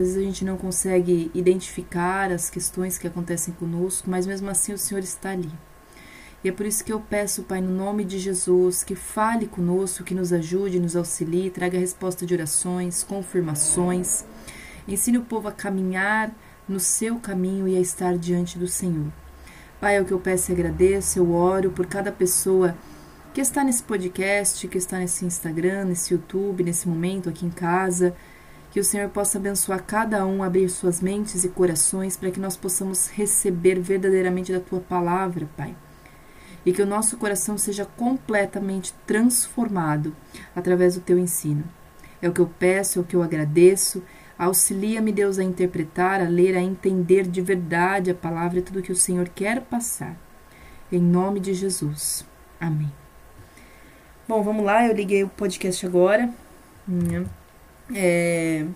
vezes a gente não consegue identificar as questões que acontecem conosco, mas mesmo assim o Senhor está ali. E é por isso que eu peço, Pai, no nome de Jesus, que fale conosco, que nos ajude, nos auxilie, traga resposta de orações, confirmações. Ensine o povo a caminhar no seu caminho e a estar diante do Senhor. Pai, é o que eu peço e agradeço, eu oro por cada pessoa que está nesse podcast, que está nesse Instagram, nesse YouTube, nesse momento aqui em casa. Que o Senhor possa abençoar cada um, abrir suas mentes e corações para que nós possamos receber verdadeiramente da tua palavra, Pai e que o nosso coração seja completamente transformado através do teu ensino. É o que eu peço, é o que eu agradeço. Auxilia-me, Deus, a interpretar, a ler, a entender de verdade a palavra e tudo que o Senhor quer passar. Em nome de Jesus. Amém. Bom, vamos lá, eu liguei o podcast agora. Hum, é,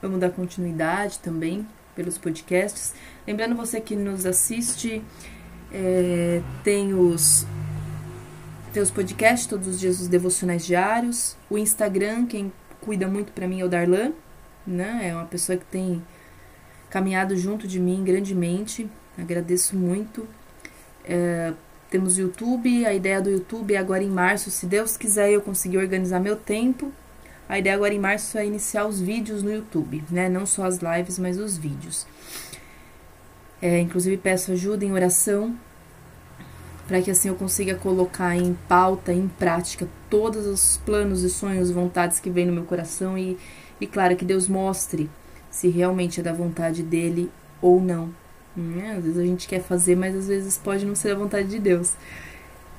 vamos dar continuidade também pelos podcasts. Lembrando você que nos assiste é, tem os tem podcasts todos os dias, os devocionais diários. O Instagram, quem cuida muito para mim é o Darlan, né? É uma pessoa que tem caminhado junto de mim grandemente. Agradeço muito. É, temos o YouTube. A ideia do YouTube é agora em março, se Deus quiser, eu conseguir organizar meu tempo. A ideia agora em março é iniciar os vídeos no YouTube, né? Não só as lives, mas os vídeos. É, inclusive peço ajuda em oração para que assim eu consiga colocar em pauta, em prática, todos os planos e sonhos, vontades que vem no meu coração e, e claro, que Deus mostre se realmente é da vontade dele ou não. Né? Às vezes a gente quer fazer, mas às vezes pode não ser a vontade de Deus.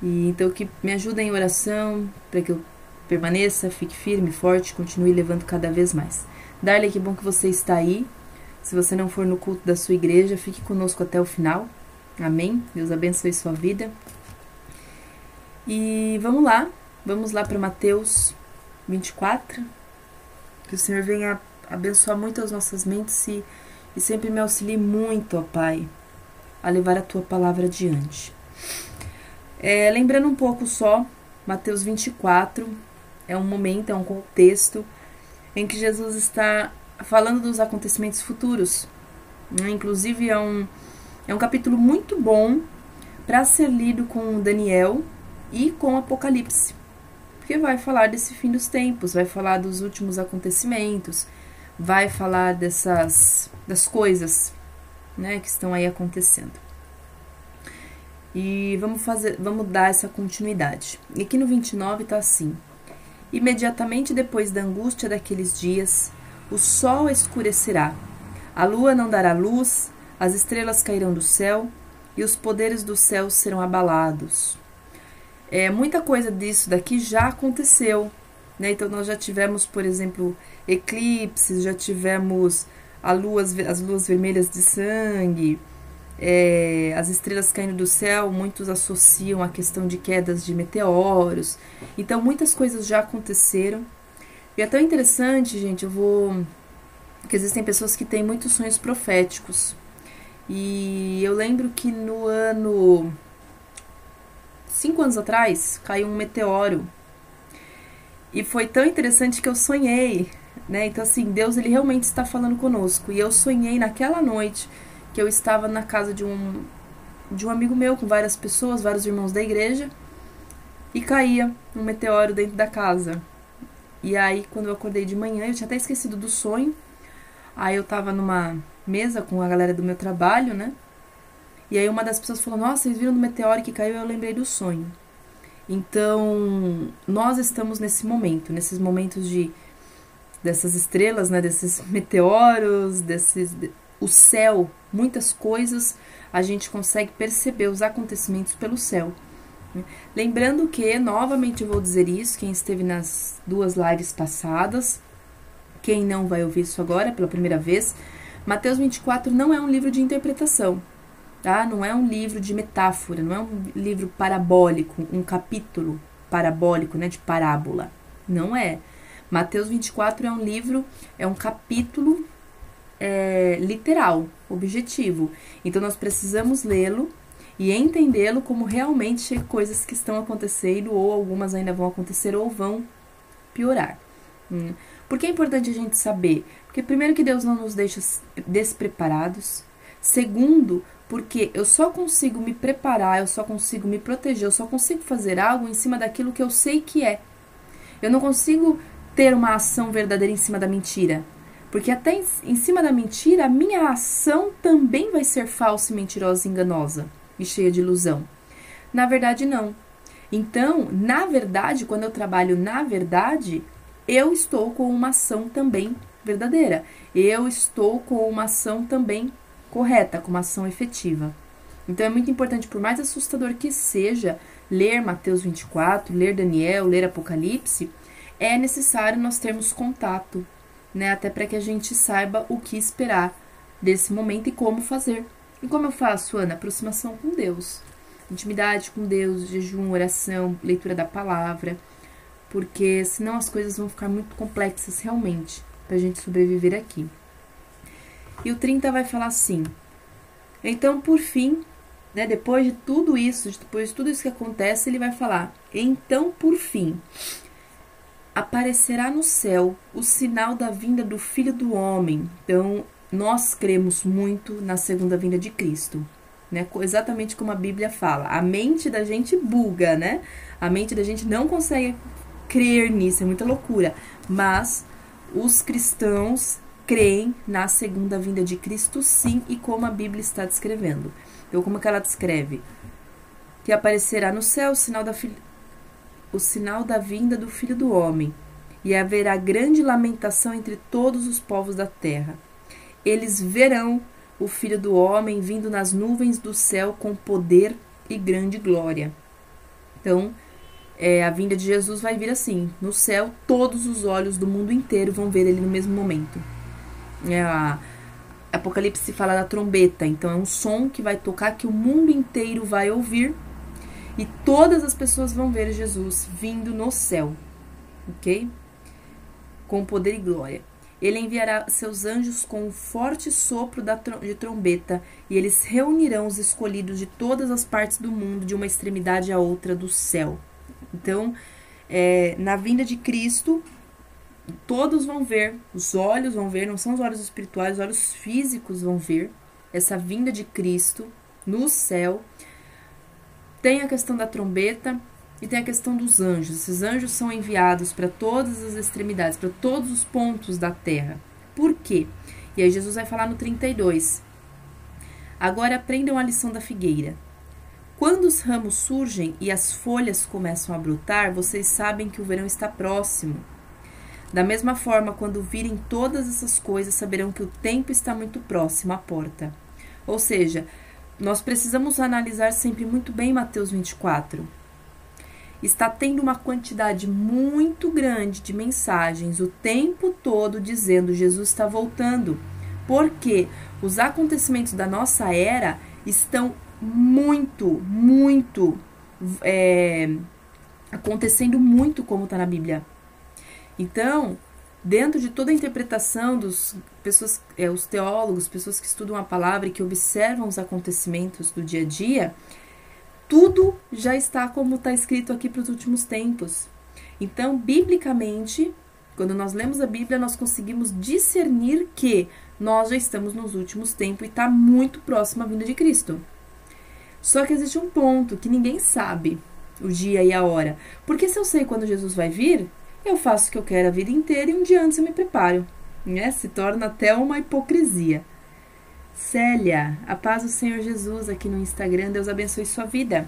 E então que me ajuda em oração para que eu permaneça, fique firme, forte, continue levando cada vez mais. Darley, que bom que você está aí. Se você não for no culto da sua igreja, fique conosco até o final. Amém? Deus abençoe sua vida. E vamos lá, vamos lá para Mateus 24. Que o Senhor venha abençoar muito as nossas mentes e, e sempre me auxilie muito, ó Pai, a levar a tua palavra adiante. É, lembrando um pouco só, Mateus 24 é um momento, é um contexto em que Jesus está falando dos acontecimentos futuros. Né? Inclusive, é um, é um capítulo muito bom para ser lido com Daniel e com Apocalipse, porque vai falar desse fim dos tempos, vai falar dos últimos acontecimentos, vai falar dessas das coisas né, que estão aí acontecendo. E vamos fazer, vamos dar essa continuidade. E aqui no 29 está assim: Imediatamente depois da angústia daqueles dias, o sol escurecerá, a lua não dará luz, as estrelas cairão do céu e os poderes do céu serão abalados. É, muita coisa disso daqui já aconteceu. Né? Então, nós já tivemos, por exemplo, eclipses, já tivemos luas, as luas vermelhas de sangue, é, as estrelas caindo do céu, muitos associam a questão de quedas de meteoros. Então, muitas coisas já aconteceram. E é tão interessante, gente, eu vou. que existem pessoas que têm muitos sonhos proféticos. E eu lembro que no ano. cinco anos atrás, caiu um meteoro. E foi tão interessante que eu sonhei, né? Então, assim, Deus ele realmente está falando conosco. E eu sonhei naquela noite que eu estava na casa de um, de um amigo meu, com várias pessoas, vários irmãos da igreja, e caía um meteoro dentro da casa. E aí, quando eu acordei de manhã, eu tinha até esquecido do sonho. Aí eu tava numa mesa com a galera do meu trabalho, né? E aí uma das pessoas falou: Nossa, vocês viram do meteoro que caiu? Eu lembrei do sonho. Então, nós estamos nesse momento, nesses momentos de dessas estrelas, né, desses meteoros, desses o céu, muitas coisas a gente consegue perceber os acontecimentos pelo céu. Lembrando que, novamente vou dizer isso, quem esteve nas duas lives passadas, quem não vai ouvir isso agora pela primeira vez, Mateus 24 não é um livro de interpretação, tá? Não é um livro de metáfora, não é um livro parabólico, um capítulo parabólico, né, de parábola. Não é. Mateus 24 é um livro, é um capítulo é, literal, objetivo. Então nós precisamos lê-lo e entendê-lo como realmente coisas que estão acontecendo, ou algumas ainda vão acontecer, ou vão piorar. Hum. Por que é importante a gente saber? Porque primeiro que Deus não nos deixa despreparados. Segundo, porque eu só consigo me preparar, eu só consigo me proteger, eu só consigo fazer algo em cima daquilo que eu sei que é. Eu não consigo ter uma ação verdadeira em cima da mentira. Porque até em, cima da mentira, a minha ação também vai ser falsa, mentirosa, enganosa e cheia de ilusão. Na verdade, não. Então, na verdade, quando eu trabalho na verdade, eu estou com uma ação também verdadeira. Eu estou com uma ação também correta, com uma ação efetiva. Então é muito importante, por mais assustador que seja, ler Mateus 24, ler Daniel, ler Apocalipse, é necessário nós termos contato, né? Até para que a gente saiba o que esperar desse momento e como fazer. E como eu faço, Ana? Aproximação com Deus. Intimidade com Deus, jejum, oração, leitura da palavra. Porque senão as coisas vão ficar muito complexas realmente para a gente sobreviver aqui. E o 30 vai falar assim: então, por fim, né, depois de tudo isso, depois de tudo isso que acontece, ele vai falar: então, por fim, aparecerá no céu o sinal da vinda do Filho do Homem. Então, nós cremos muito na segunda vinda de Cristo. Né? Exatamente como a Bíblia fala. A mente da gente buga, né? A mente da gente não consegue crer nisso, é muita loucura. Mas os cristãos creem na segunda vinda de Cristo, sim, e como a Bíblia está descrevendo. Então, como que ela descreve? Que aparecerá no céu o sinal da, o sinal da vinda do Filho do Homem, e haverá grande lamentação entre todos os povos da terra. Eles verão o Filho do Homem vindo nas nuvens do céu com poder e grande glória. Então, é, a vinda de Jesus vai vir assim: no céu, todos os olhos do mundo inteiro vão ver ele no mesmo momento. É a Apocalipse fala da trombeta, então é um som que vai tocar que o mundo inteiro vai ouvir e todas as pessoas vão ver Jesus vindo no céu, ok? Com poder e glória. Ele enviará seus anjos com um forte sopro de trombeta e eles reunirão os escolhidos de todas as partes do mundo, de uma extremidade à outra do céu. Então, é, na vinda de Cristo, todos vão ver, os olhos vão ver, não são os olhos espirituais, os olhos físicos vão ver essa vinda de Cristo no céu. Tem a questão da trombeta e tem a questão dos anjos. Esses anjos são enviados para todas as extremidades, para todos os pontos da terra. Por quê? E aí Jesus vai falar no 32. Agora aprendam a lição da figueira. Quando os ramos surgem e as folhas começam a brotar, vocês sabem que o verão está próximo. Da mesma forma, quando virem todas essas coisas, saberão que o tempo está muito próximo à porta. Ou seja, nós precisamos analisar sempre muito bem Mateus 24. Está tendo uma quantidade muito grande de mensagens o tempo todo dizendo Jesus está voltando. Porque os acontecimentos da nossa era estão muito, muito é, acontecendo muito como está na Bíblia. Então, dentro de toda a interpretação dos pessoas, é, os teólogos, pessoas que estudam a palavra e que observam os acontecimentos do dia a dia, tudo já está como está escrito aqui para os últimos tempos. Então, biblicamente, quando nós lemos a Bíblia, nós conseguimos discernir que nós já estamos nos últimos tempos e está muito próximo à vinda de Cristo. Só que existe um ponto que ninguém sabe o dia e a hora. Porque se eu sei quando Jesus vai vir, eu faço o que eu quero a vida inteira e um dia antes eu me preparo. Né? Se torna até uma hipocrisia. Célia, a paz do Senhor Jesus aqui no Instagram. Deus abençoe sua vida.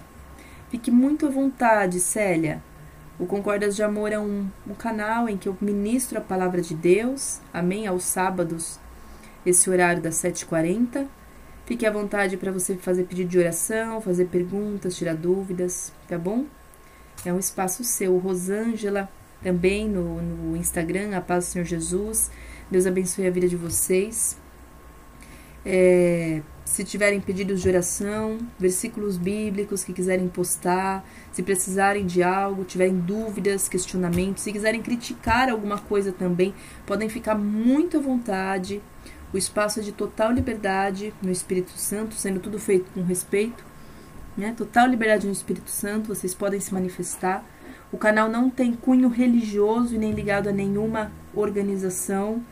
Fique muito à vontade, Célia. O Concordas de Amor é um, um canal em que eu ministro a palavra de Deus. Amém? Aos sábados, esse horário das 7h40. Fique à vontade para você fazer pedido de oração, fazer perguntas, tirar dúvidas, tá bom? É um espaço seu. Rosângela, também no, no Instagram, a paz do Senhor Jesus. Deus abençoe a vida de vocês. É, se tiverem pedidos de oração, versículos bíblicos que quiserem postar, se precisarem de algo, tiverem dúvidas, questionamentos, se quiserem criticar alguma coisa também, podem ficar muito à vontade. O espaço é de total liberdade no Espírito Santo, sendo tudo feito com respeito, né? Total liberdade no Espírito Santo, vocês podem se manifestar. O canal não tem cunho religioso e nem ligado a nenhuma organização.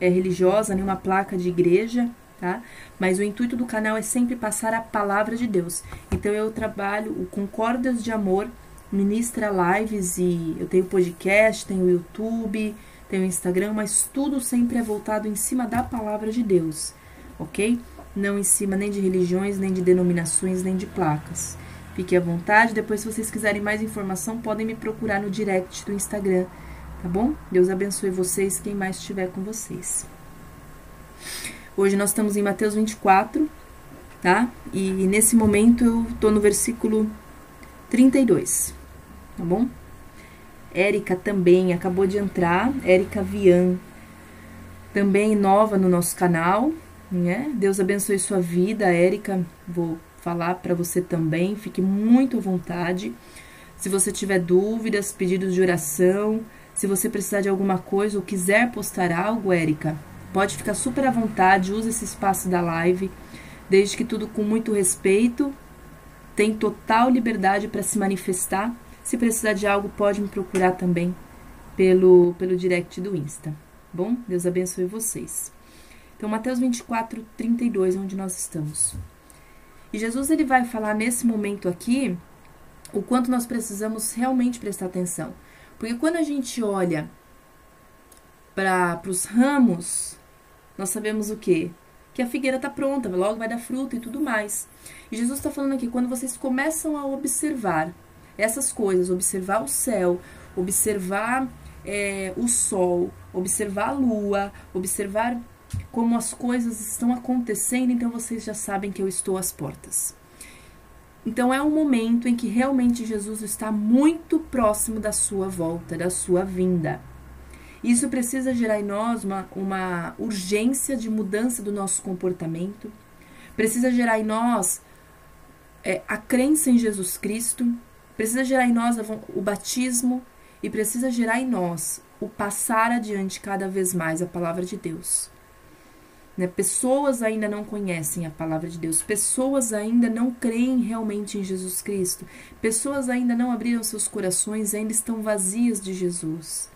É, religiosa, nenhuma placa de igreja, tá? Mas o intuito do canal é sempre passar a palavra de Deus. Então eu trabalho com cordas de amor, ministra lives e eu tenho podcast, tenho YouTube, tenho Instagram, mas tudo sempre é voltado em cima da palavra de Deus, ok? Não em cima nem de religiões, nem de denominações, nem de placas. Fique à vontade. Depois, se vocês quiserem mais informação, podem me procurar no direct do Instagram, tá bom? Deus abençoe vocês, quem mais estiver com vocês. Hoje nós estamos em Mateus 24, tá? E nesse momento eu tô no versículo 32, tá bom? Érica também acabou de entrar, Érica Vian, também nova no nosso canal, né? Deus abençoe sua vida, Érica. Vou falar para você também, fique muito à vontade. Se você tiver dúvidas, pedidos de oração, se você precisar de alguma coisa ou quiser postar algo, Érica, Pode ficar super à vontade, use esse espaço da live, desde que tudo com muito respeito. Tem total liberdade para se manifestar. Se precisar de algo, pode me procurar também pelo, pelo direct do Insta. Bom, Deus abençoe vocês. Então, Mateus 24, 32, onde nós estamos. E Jesus ele vai falar nesse momento aqui o quanto nós precisamos realmente prestar atenção. Porque quando a gente olha para os ramos nós sabemos o quê? Que a figueira está pronta, logo vai dar fruto e tudo mais. E Jesus está falando aqui, quando vocês começam a observar essas coisas, observar o céu, observar é, o sol, observar a lua, observar como as coisas estão acontecendo, então vocês já sabem que eu estou às portas. Então é um momento em que realmente Jesus está muito próximo da sua volta, da sua vinda. Isso precisa gerar em nós uma, uma urgência de mudança do nosso comportamento, precisa gerar em nós é, a crença em Jesus Cristo, precisa gerar em nós o batismo e precisa gerar em nós o passar adiante cada vez mais a palavra de Deus. Né? Pessoas ainda não conhecem a palavra de Deus, pessoas ainda não creem realmente em Jesus Cristo, pessoas ainda não abriram seus corações, ainda estão vazias de Jesus.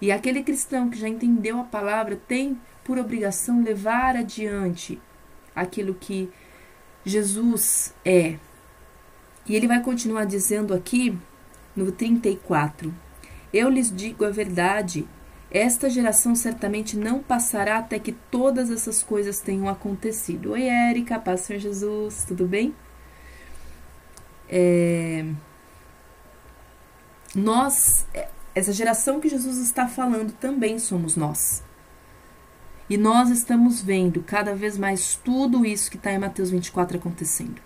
E aquele cristão que já entendeu a palavra tem por obrigação levar adiante aquilo que Jesus é. E ele vai continuar dizendo aqui no 34: Eu lhes digo a verdade, esta geração certamente não passará até que todas essas coisas tenham acontecido. Oi, Érica, paz Senhor Jesus, tudo bem? É... Nós, essa geração que Jesus está falando também somos nós. E nós estamos vendo cada vez mais tudo isso que está em Mateus 24 acontecendo.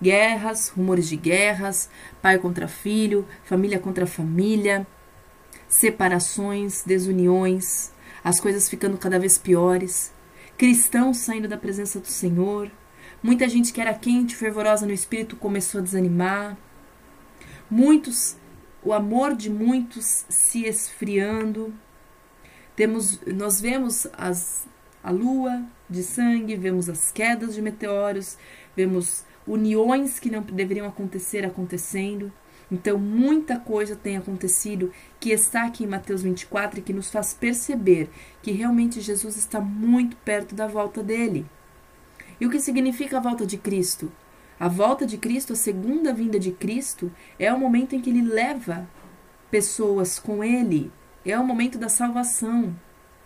Guerras, rumores de guerras, pai contra filho, família contra família, separações, desuniões, as coisas ficando cada vez piores, cristãos saindo da presença do Senhor, muita gente que era quente, fervorosa no espírito começou a desanimar, muitos o amor de muitos se esfriando. Temos, nós vemos as, a lua de sangue, vemos as quedas de meteoros, vemos uniões que não deveriam acontecer acontecendo. Então, muita coisa tem acontecido que está aqui em Mateus 24 e que nos faz perceber que realmente Jesus está muito perto da volta dele. E o que significa a volta de Cristo? A volta de Cristo, a segunda vinda de Cristo, é o momento em que ele leva pessoas com ele. É o momento da salvação.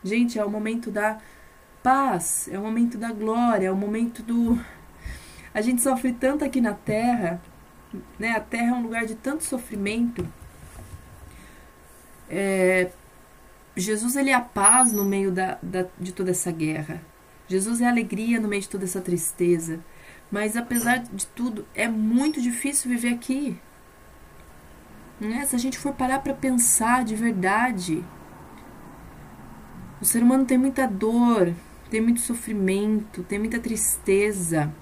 Gente, é o momento da paz, é o momento da glória, é o momento do. A gente sofre tanto aqui na terra, né? A terra é um lugar de tanto sofrimento. É... Jesus ele é a paz no meio da, da, de toda essa guerra. Jesus é a alegria no meio de toda essa tristeza. Mas apesar de tudo, é muito difícil viver aqui. Né? Se a gente for parar para pensar de verdade, o ser humano tem muita dor, tem muito sofrimento, tem muita tristeza.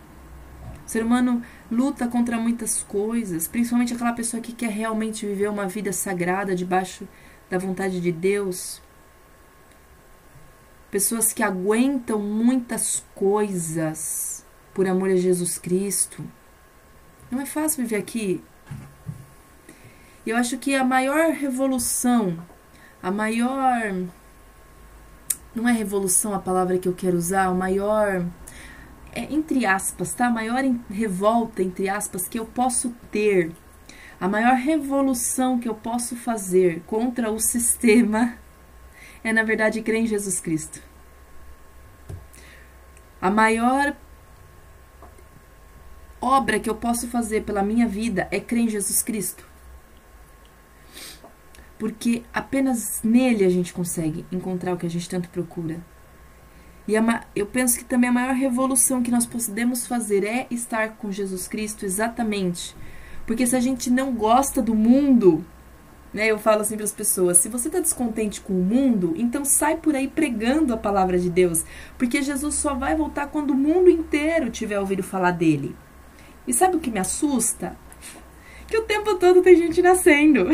O ser humano luta contra muitas coisas, principalmente aquela pessoa que quer realmente viver uma vida sagrada debaixo da vontade de Deus. Pessoas que aguentam muitas coisas por amor a Jesus Cristo. Não é fácil viver aqui. Eu acho que a maior revolução, a maior não é revolução a palavra que eu quero usar, o maior é, entre aspas, tá? A maior revolta, entre aspas, que eu posso ter, a maior revolução que eu posso fazer contra o sistema é, na verdade, crer em Jesus Cristo. A maior obra que eu posso fazer pela minha vida é crer em Jesus Cristo. Porque apenas nele a gente consegue encontrar o que a gente tanto procura. E eu penso que também a maior revolução que nós podemos fazer é estar com Jesus Cristo, exatamente. Porque se a gente não gosta do mundo, né, eu falo assim para as pessoas: se você está descontente com o mundo, então sai por aí pregando a palavra de Deus. Porque Jesus só vai voltar quando o mundo inteiro tiver ouvido falar dele. E sabe o que me assusta? Que o tempo todo tem gente nascendo.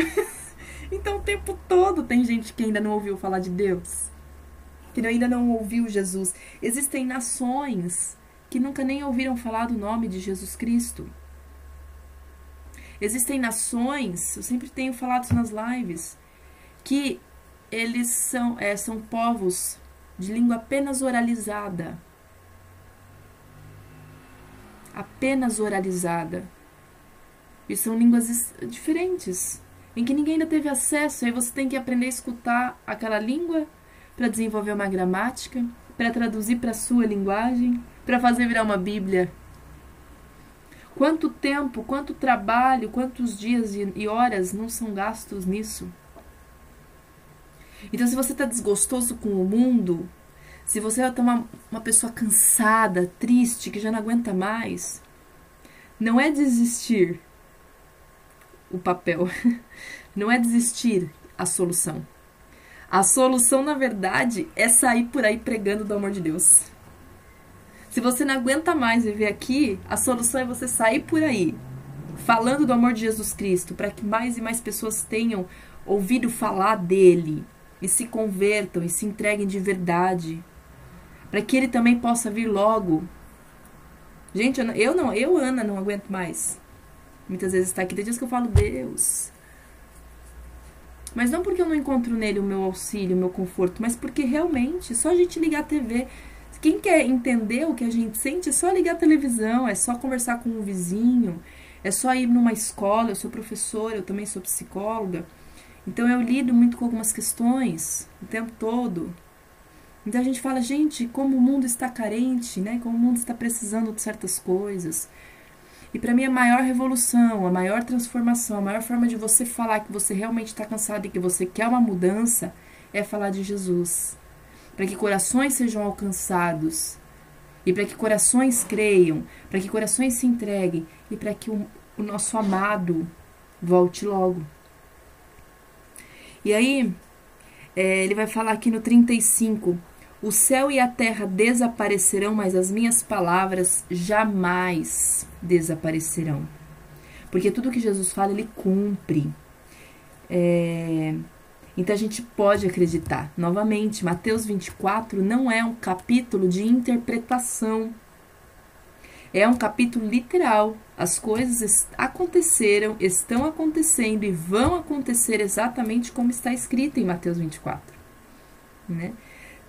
então o tempo todo tem gente que ainda não ouviu falar de Deus que ainda não ouviu Jesus. Existem nações que nunca nem ouviram falar do nome de Jesus Cristo. Existem nações, eu sempre tenho falado nas lives, que eles são, é, são povos de língua apenas oralizada. Apenas oralizada. E são línguas diferentes, em que ninguém ainda teve acesso, aí você tem que aprender a escutar aquela língua para desenvolver uma gramática, para traduzir para a sua linguagem, para fazer virar uma Bíblia. Quanto tempo, quanto trabalho, quantos dias e horas não são gastos nisso? Então, se você está desgostoso com o mundo, se você está uma, uma pessoa cansada, triste, que já não aguenta mais, não é desistir o papel, não é desistir a solução. A solução, na verdade, é sair por aí pregando do amor de Deus. Se você não aguenta mais viver aqui, a solução é você sair por aí falando do amor de Jesus Cristo, para que mais e mais pessoas tenham ouvido falar dele e se convertam e se entreguem de verdade, para que ele também possa vir logo. Gente, eu não, eu Ana não aguento mais. Muitas vezes está aqui, tem dias que eu falo, Deus, mas não porque eu não encontro nele o meu auxílio, o meu conforto, mas porque realmente, só a gente ligar a TV. Quem quer entender o que a gente sente, é só ligar a televisão, é só conversar com um vizinho, é só ir numa escola. Eu sou professora, eu também sou psicóloga. Então eu lido muito com algumas questões o tempo todo. Então a gente fala, gente, como o mundo está carente, né? Como o mundo está precisando de certas coisas. E para mim a maior revolução, a maior transformação, a maior forma de você falar que você realmente está cansado e que você quer uma mudança é falar de Jesus. Para que corações sejam alcançados e para que corações creiam, para que corações se entreguem e para que o, o nosso amado volte logo. E aí, é, ele vai falar aqui no 35 o céu e a terra desaparecerão, mas as minhas palavras jamais desaparecerão. Porque tudo que Jesus fala, ele cumpre. É... Então a gente pode acreditar. Novamente, Mateus 24 não é um capítulo de interpretação. É um capítulo literal. As coisas aconteceram, estão acontecendo e vão acontecer exatamente como está escrito em Mateus 24. Né?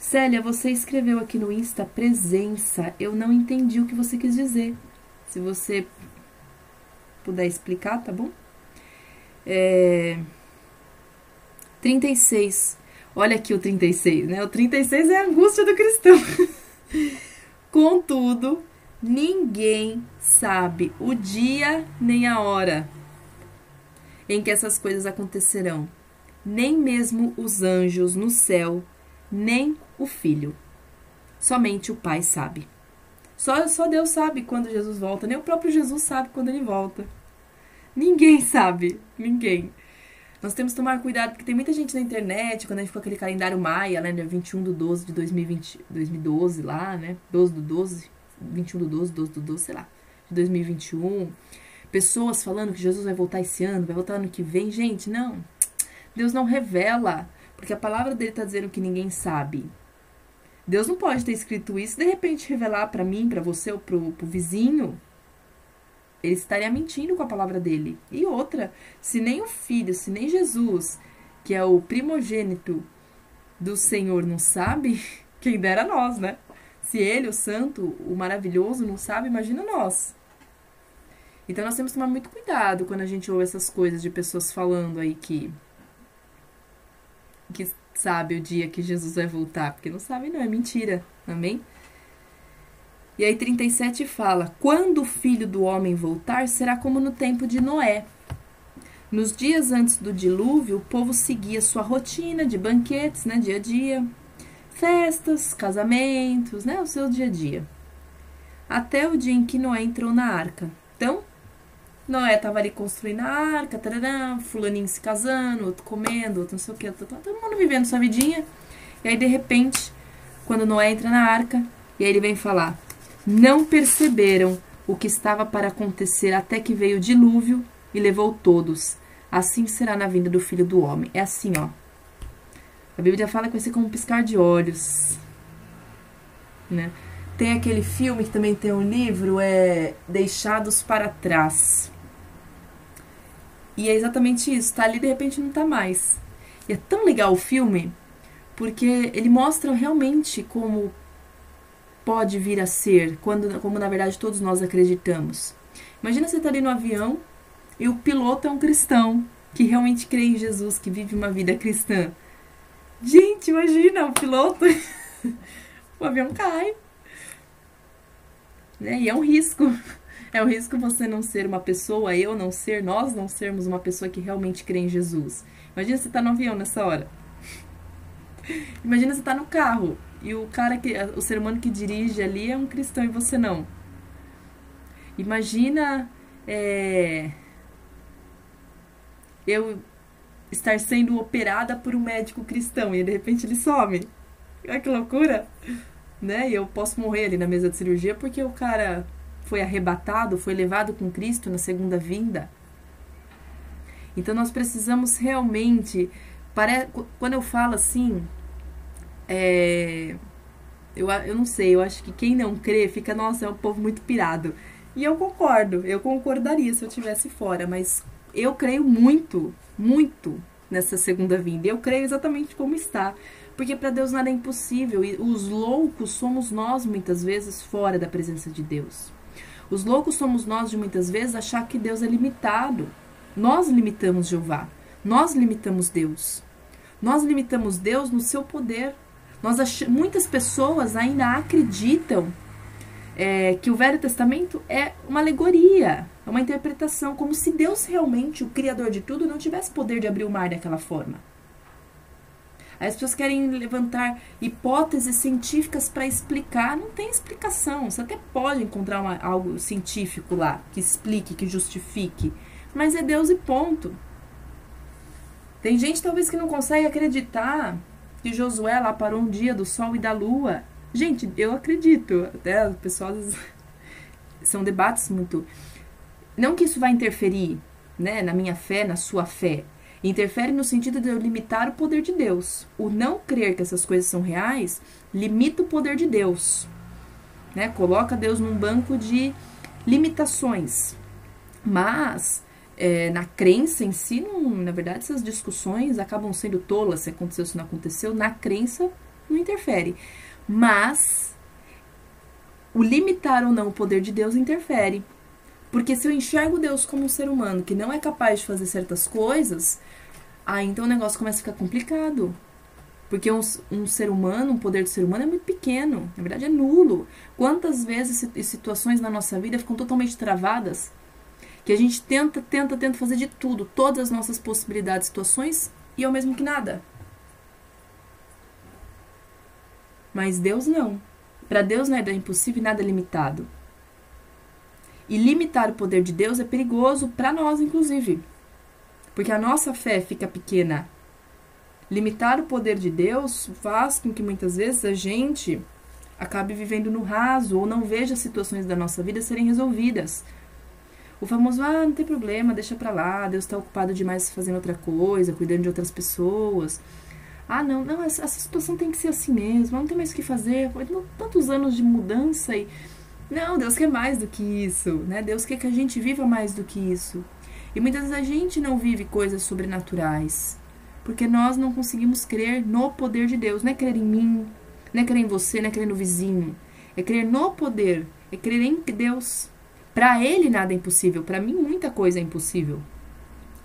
Célia, você escreveu aqui no Insta presença. Eu não entendi o que você quis dizer. Se você puder explicar, tá bom? É... 36. Olha aqui o 36, né? O 36 é a angústia do cristão. Contudo, ninguém sabe o dia nem a hora em que essas coisas acontecerão. Nem mesmo os anjos no céu, nem o filho. Somente o pai sabe. Só, só Deus sabe quando Jesus volta, nem o próprio Jesus sabe quando ele volta. Ninguém sabe, ninguém. Nós temos que tomar cuidado, porque tem muita gente na internet, quando a gente ficou aquele calendário maia, né, dia 21 do 12 de 2020, 2012 lá, né, 12 do 12, 21 do 12, 12 do 12, sei lá, de 2021. Pessoas falando que Jesus vai voltar esse ano, vai voltar ano que vem. Gente, não. Deus não revela, porque a palavra dele está dizendo que ninguém sabe. Deus não pode ter escrito isso de repente revelar para mim, para você ou pro, pro vizinho. Ele estaria mentindo com a palavra dele. E outra, se nem o filho, se nem Jesus, que é o primogênito do Senhor não sabe, quem dera nós, né? Se ele, o santo, o maravilhoso, não sabe, imagina nós. Então nós temos que tomar muito cuidado quando a gente ouve essas coisas de pessoas falando aí que que sabe o dia que Jesus vai voltar, porque não sabe não, é mentira. Amém? E aí 37 fala: "Quando o filho do homem voltar, será como no tempo de Noé. Nos dias antes do dilúvio, o povo seguia sua rotina de banquetes, né, dia a dia, festas, casamentos, né, o seu dia a dia. Até o dia em que Noé entrou na arca. Então, Noé estava ali construindo a arca, tarará, fulaninho se casando, outro comendo, outro não sei o que, todo mundo vivendo sua vidinha. E aí, de repente, quando Noé entra na arca, e aí ele vem falar: Não perceberam o que estava para acontecer até que veio o dilúvio e levou todos. Assim será na vinda do filho do homem. É assim, ó. A Bíblia fala que vai ser como um piscar de olhos. Né? Tem aquele filme que também tem um livro, é Deixados para Trás. E é exatamente isso, tá ali de repente não tá mais. E é tão legal o filme, porque ele mostra realmente como pode vir a ser, quando, como na verdade todos nós acreditamos. Imagina você tá ali no avião e o piloto é um cristão que realmente crê em Jesus, que vive uma vida cristã. Gente, imagina o piloto. o avião cai. Né? E é um risco. É um risco você não ser uma pessoa, eu não ser, nós não sermos uma pessoa que realmente crê em Jesus. Imagina você tá no avião nessa hora. Imagina você tá no carro e o cara que o ser humano que dirige ali é um cristão e você não. Imagina é, eu estar sendo operada por um médico cristão e de repente ele some. Olha que loucura! Né? E eu posso morrer ali na mesa de cirurgia porque o cara foi arrebatado, foi levado com Cristo na segunda vinda. Então nós precisamos realmente. Pare... Quando eu falo assim, é... eu, eu não sei, eu acho que quem não crê fica, nossa, é um povo muito pirado. E eu concordo, eu concordaria se eu tivesse fora, mas eu creio muito, muito nessa segunda vinda. Eu creio exatamente como está. Porque para Deus nada é impossível. E os loucos somos nós, muitas vezes, fora da presença de Deus. Os loucos somos nós, de muitas vezes, achar que Deus é limitado. Nós limitamos Jeová. Nós limitamos Deus. Nós limitamos Deus no seu poder. Nós ach... Muitas pessoas ainda acreditam é, que o Velho Testamento é uma alegoria, é uma interpretação, como se Deus realmente, o Criador de tudo, não tivesse poder de abrir o mar daquela forma. As pessoas querem levantar hipóteses científicas para explicar. Não tem explicação. Você até pode encontrar uma, algo científico lá que explique, que justifique. Mas é Deus e ponto. Tem gente talvez que não consegue acreditar que Josué lá parou um dia do sol e da lua. Gente, eu acredito. Até o pessoal. São debates muito. Não que isso vai interferir né, na minha fé, na sua fé. Interfere no sentido de eu limitar o poder de Deus. O não crer que essas coisas são reais limita o poder de Deus. Né? Coloca Deus num banco de limitações. Mas é, na crença em si, não, na verdade, essas discussões acabam sendo tolas se aconteceu, se não aconteceu. Na crença, não interfere. Mas o limitar ou não o poder de Deus interfere. Porque se eu enxergo Deus como um ser humano que não é capaz de fazer certas coisas, aí então o negócio começa a ficar complicado. Porque um, um ser humano, um poder do ser humano é muito pequeno, na verdade é nulo. Quantas vezes situações na nossa vida ficam totalmente travadas que a gente tenta, tenta, tenta fazer de tudo, todas as nossas possibilidades, situações, e é o mesmo que nada. Mas Deus não. Para Deus nada é impossível e nada é limitado. E limitar o poder de Deus é perigoso para nós, inclusive. Porque a nossa fé fica pequena. Limitar o poder de Deus faz com que muitas vezes a gente acabe vivendo no raso ou não veja as situações da nossa vida serem resolvidas. O famoso, ah, não tem problema, deixa pra lá, Deus está ocupado demais fazendo outra coisa, cuidando de outras pessoas. Ah, não, não, essa, essa situação tem que ser assim mesmo, não tem mais o que fazer. Tantos anos de mudança e. Não, Deus quer mais do que isso, né? Deus quer que a gente viva mais do que isso. E muitas vezes a gente não vive coisas sobrenaturais. Porque nós não conseguimos crer no poder de Deus. Não é crer em mim, não é crer em você, não é crer no vizinho. É crer no poder, é crer em Deus. Para Ele nada é impossível. Para mim, muita coisa é impossível.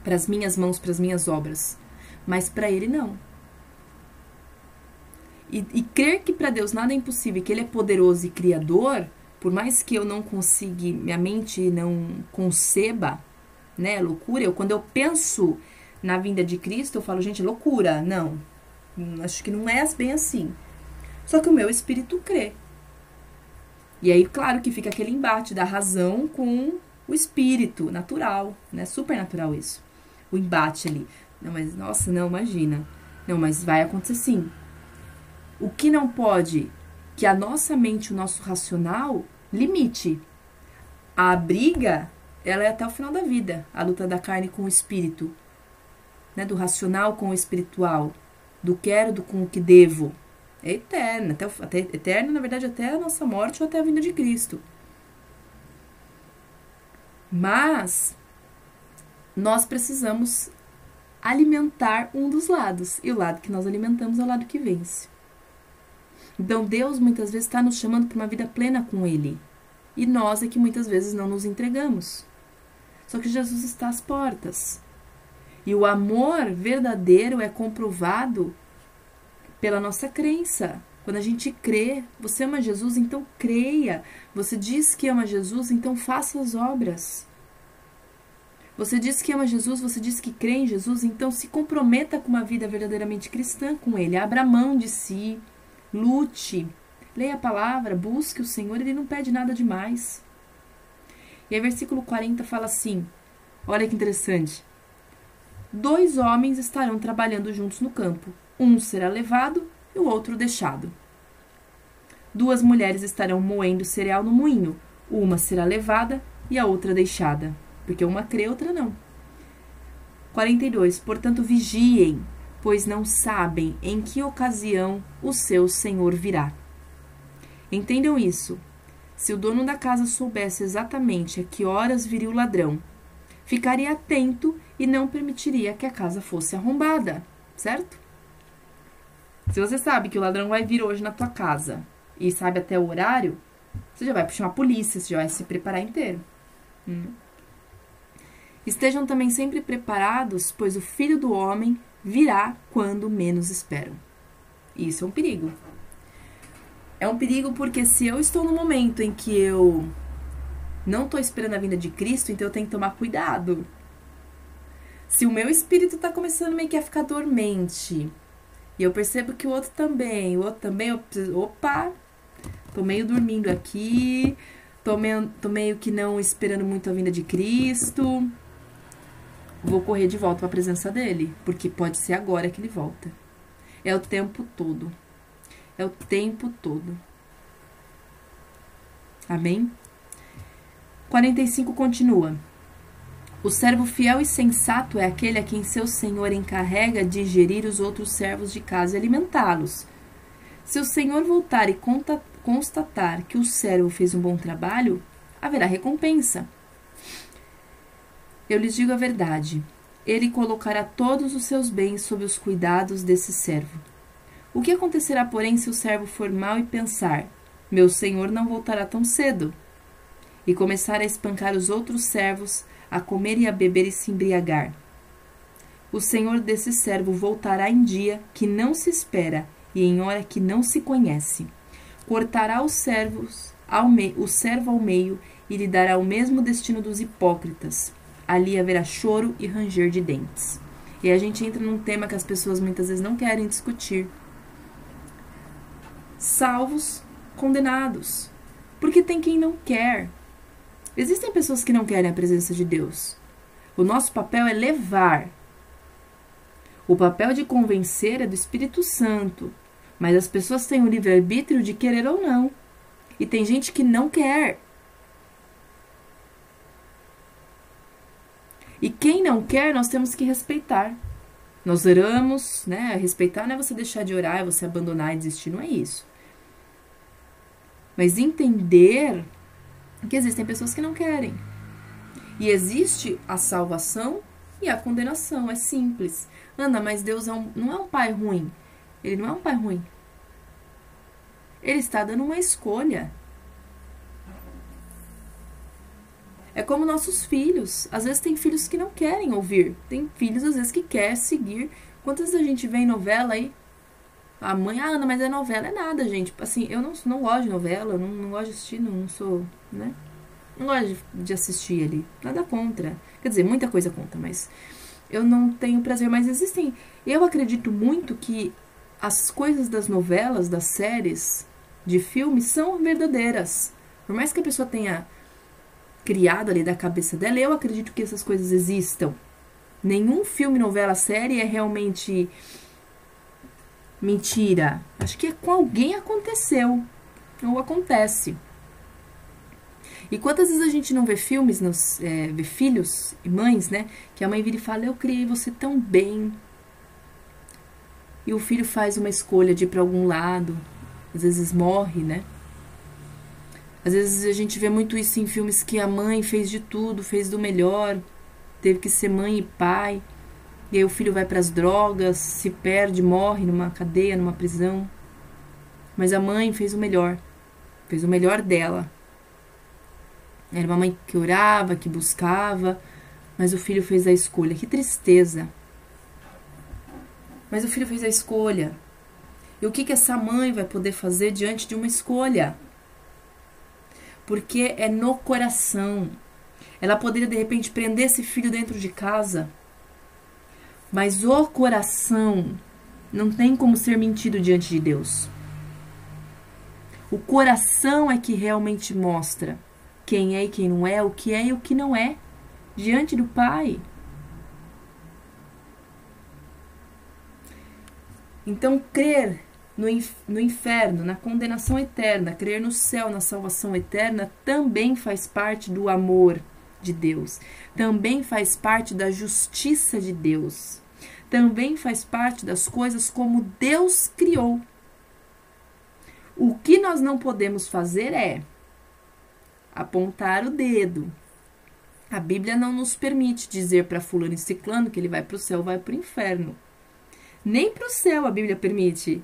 Para as minhas mãos, para as minhas obras. Mas para Ele, não. E, e crer que para Deus nada é impossível, que Ele é poderoso e criador, por mais que eu não consiga, minha mente não conceba, né, loucura, eu, quando eu penso na vinda de Cristo, eu falo, gente, loucura. Não, acho que não é bem assim. Só que o meu espírito crê. E aí, claro que fica aquele embate da razão com o espírito natural, né? Super natural isso. O embate ali. Não, mas nossa, não, imagina. Não, mas vai acontecer sim. O que não pode que a nossa mente, o nosso racional, limite. A briga, ela é até o final da vida, a luta da carne com o espírito, né, do racional com o espiritual, do quero do com o que devo. É eterna, até, até eterna, na verdade, até a nossa morte ou até a vinda de Cristo. Mas nós precisamos alimentar um dos lados, e o lado que nós alimentamos é o lado que vence. Então Deus muitas vezes está nos chamando para uma vida plena com Ele. E nós é que muitas vezes não nos entregamos. Só que Jesus está às portas. E o amor verdadeiro é comprovado pela nossa crença. Quando a gente crê, você ama Jesus, então creia. Você diz que ama Jesus, então faça as obras. Você diz que ama Jesus, você diz que crê em Jesus, então se comprometa com uma vida verdadeiramente cristã com Ele. Abra mão de si, lute, leia a palavra, busque o Senhor, ele não pede nada demais. E aí, versículo 40 fala assim: olha que interessante. Dois homens estarão trabalhando juntos no campo. Um será levado e o outro deixado. Duas mulheres estarão moendo cereal no moinho. Uma será levada e a outra deixada. Porque uma crê, outra não. 42. Portanto, vigiem, pois não sabem em que ocasião o seu senhor virá. Entendam isso. Se o dono da casa soubesse exatamente a que horas viria o ladrão, ficaria atento e não permitiria que a casa fosse arrombada, certo? Se você sabe que o ladrão vai vir hoje na tua casa e sabe até o horário, você já vai puxar a polícia, você já vai se preparar inteiro. Hum. Estejam também sempre preparados, pois o filho do homem virá quando menos esperam. Isso é um perigo. É um perigo porque se eu estou no momento em que eu não estou esperando a vinda de Cristo, então eu tenho que tomar cuidado. Se o meu espírito está começando meio que a ficar dormente, e eu percebo que o outro também, o outro também, eu preciso, opa, tô meio dormindo aqui, tô meio, tô meio que não esperando muito a vinda de Cristo, vou correr de volta para a presença dele, porque pode ser agora que ele volta. É o tempo todo. É o tempo todo. Amém? 45 continua. O servo fiel e sensato é aquele a quem seu senhor encarrega de gerir os outros servos de casa e alimentá-los. Se o senhor voltar e constatar que o servo fez um bom trabalho, haverá recompensa. Eu lhes digo a verdade: ele colocará todos os seus bens sob os cuidados desse servo. O que acontecerá, porém, se o servo for mal e pensar: Meu senhor não voltará tão cedo? E começar a espancar os outros servos, a comer e a beber e se embriagar. O senhor desse servo voltará em dia que não se espera e em hora que não se conhece. Cortará os servos ao me, o servo ao meio e lhe dará o mesmo destino dos hipócritas ali haverá choro e ranger de dentes. E a gente entra num tema que as pessoas muitas vezes não querem discutir. Salvos, condenados. Porque tem quem não quer. Existem pessoas que não querem a presença de Deus. O nosso papel é levar. O papel de convencer é do Espírito Santo. Mas as pessoas têm o livre-arbítrio de querer ou não. E tem gente que não quer. E quem não quer, nós temos que respeitar. Nós oramos, né? Respeitar não é você deixar de orar, é você abandonar e desistir, não é isso. Mas entender que existem pessoas que não querem. E existe a salvação e a condenação. É simples. Ana, mas Deus é um, não é um pai ruim. Ele não é um pai ruim. Ele está dando uma escolha. É como nossos filhos. Às vezes tem filhos que não querem ouvir. Tem filhos, às vezes, que quer seguir. Quantas a gente vê em novela aí? A mãe, ah, Ana, mas é novela. É nada, gente. Assim, eu não, não gosto de novela, não, não gosto de assistir, não, não sou, né? Não gosto de, de assistir ali. Nada contra. Quer dizer, muita coisa contra, mas eu não tenho prazer. Mas existem. Eu acredito muito que as coisas das novelas, das séries, de filmes são verdadeiras. Por mais que a pessoa tenha criado ali da cabeça dela, eu acredito que essas coisas existam. Nenhum filme, novela, série é realmente mentira. Acho que com alguém aconteceu ou acontece. E quantas vezes a gente não vê filmes, nos, é, vê filhos e mães, né? Que a mãe vira e fala: Eu criei você tão bem. E o filho faz uma escolha de ir para algum lado, às vezes morre, né? Às vezes a gente vê muito isso em filmes que a mãe fez de tudo, fez do melhor, teve que ser mãe e pai. E aí o filho vai para as drogas, se perde, morre numa cadeia, numa prisão. Mas a mãe fez o melhor, fez o melhor dela. Era uma mãe que orava, que buscava, mas o filho fez a escolha. Que tristeza. Mas o filho fez a escolha. E o que, que essa mãe vai poder fazer diante de uma escolha? porque é no coração. Ela poderia de repente prender esse filho dentro de casa, mas o coração não tem como ser mentido diante de Deus. O coração é que realmente mostra quem é e quem não é, o que é e o que não é diante do Pai. Então, crer no, no inferno, na condenação eterna, crer no céu, na salvação eterna, também faz parte do amor de Deus, também faz parte da justiça de Deus, também faz parte das coisas como Deus criou. O que nós não podemos fazer é apontar o dedo. A Bíblia não nos permite dizer para fulano e ciclano que ele vai para o céu, vai para o inferno. Nem para o céu a Bíblia permite.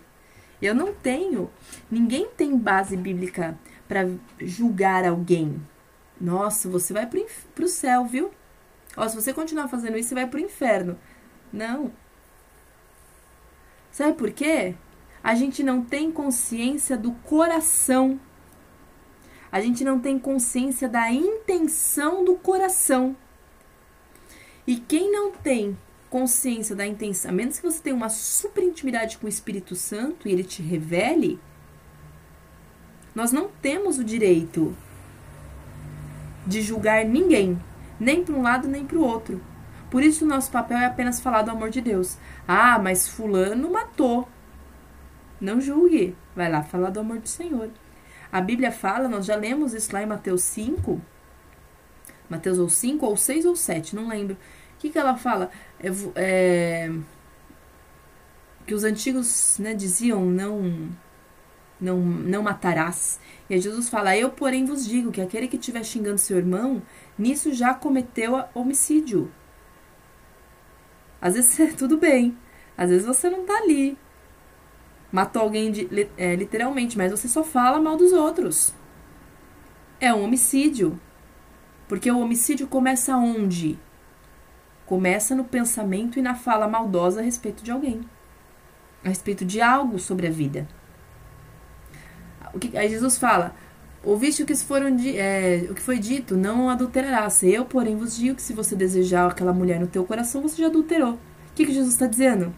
Eu não tenho, ninguém tem base bíblica para julgar alguém. Nossa, você vai para o céu, viu? Ó, se você continuar fazendo isso, você vai para o inferno. Não. Sabe por quê? A gente não tem consciência do coração. A gente não tem consciência da intenção do coração. E quem não tem consciência da intenção, a menos que você tenha uma super intimidade com o Espírito Santo e ele te revele, nós não temos o direito de julgar ninguém, nem para um lado nem para o outro. Por isso, o nosso papel é apenas falar do amor de Deus. Ah, mas Fulano matou. Não julgue. Vai lá falar do amor do Senhor. A Bíblia fala, nós já lemos isso lá em Mateus 5. Mateus ou 5, ou 6 ou 7, não lembro que, que ela fala? É, é, que os antigos né, diziam não, não, não matarás. E Jesus fala: Eu, porém, vos digo que aquele que estiver xingando seu irmão, nisso já cometeu homicídio. Às vezes tudo bem, às vezes você não tá ali. Matou alguém de, é, literalmente, mas você só fala mal dos outros. É um homicídio. Porque o homicídio começa onde? Começa no pensamento e na fala maldosa a respeito de alguém, a respeito de algo sobre a vida. O que, aí Jesus fala: Ouviste o que, foram, é, o que foi dito, não adulterarás. Eu, porém, vos digo que se você desejar aquela mulher no teu coração, você já adulterou. O que, que Jesus está dizendo?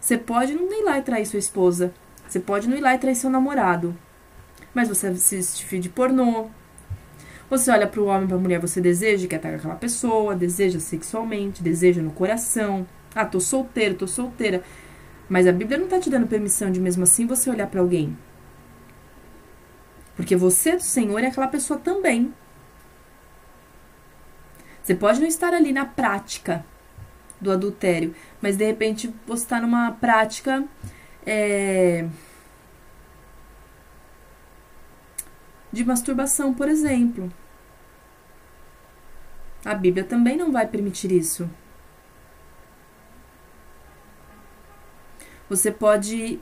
Você pode não ir lá e trair sua esposa. Você pode não ir lá e trair seu namorado. Mas você assiste vídeo pornô, você olha para o homem, para a mulher, você deseja que ataque aquela pessoa, deseja sexualmente, deseja no coração. Ah, tô solteiro, tô solteira. Mas a Bíblia não está te dando permissão de mesmo assim você olhar para alguém. Porque você é do Senhor é aquela pessoa também. Você pode não estar ali na prática do adultério, mas de repente você está numa prática. É, de masturbação, por exemplo. A Bíblia também não vai permitir isso. Você pode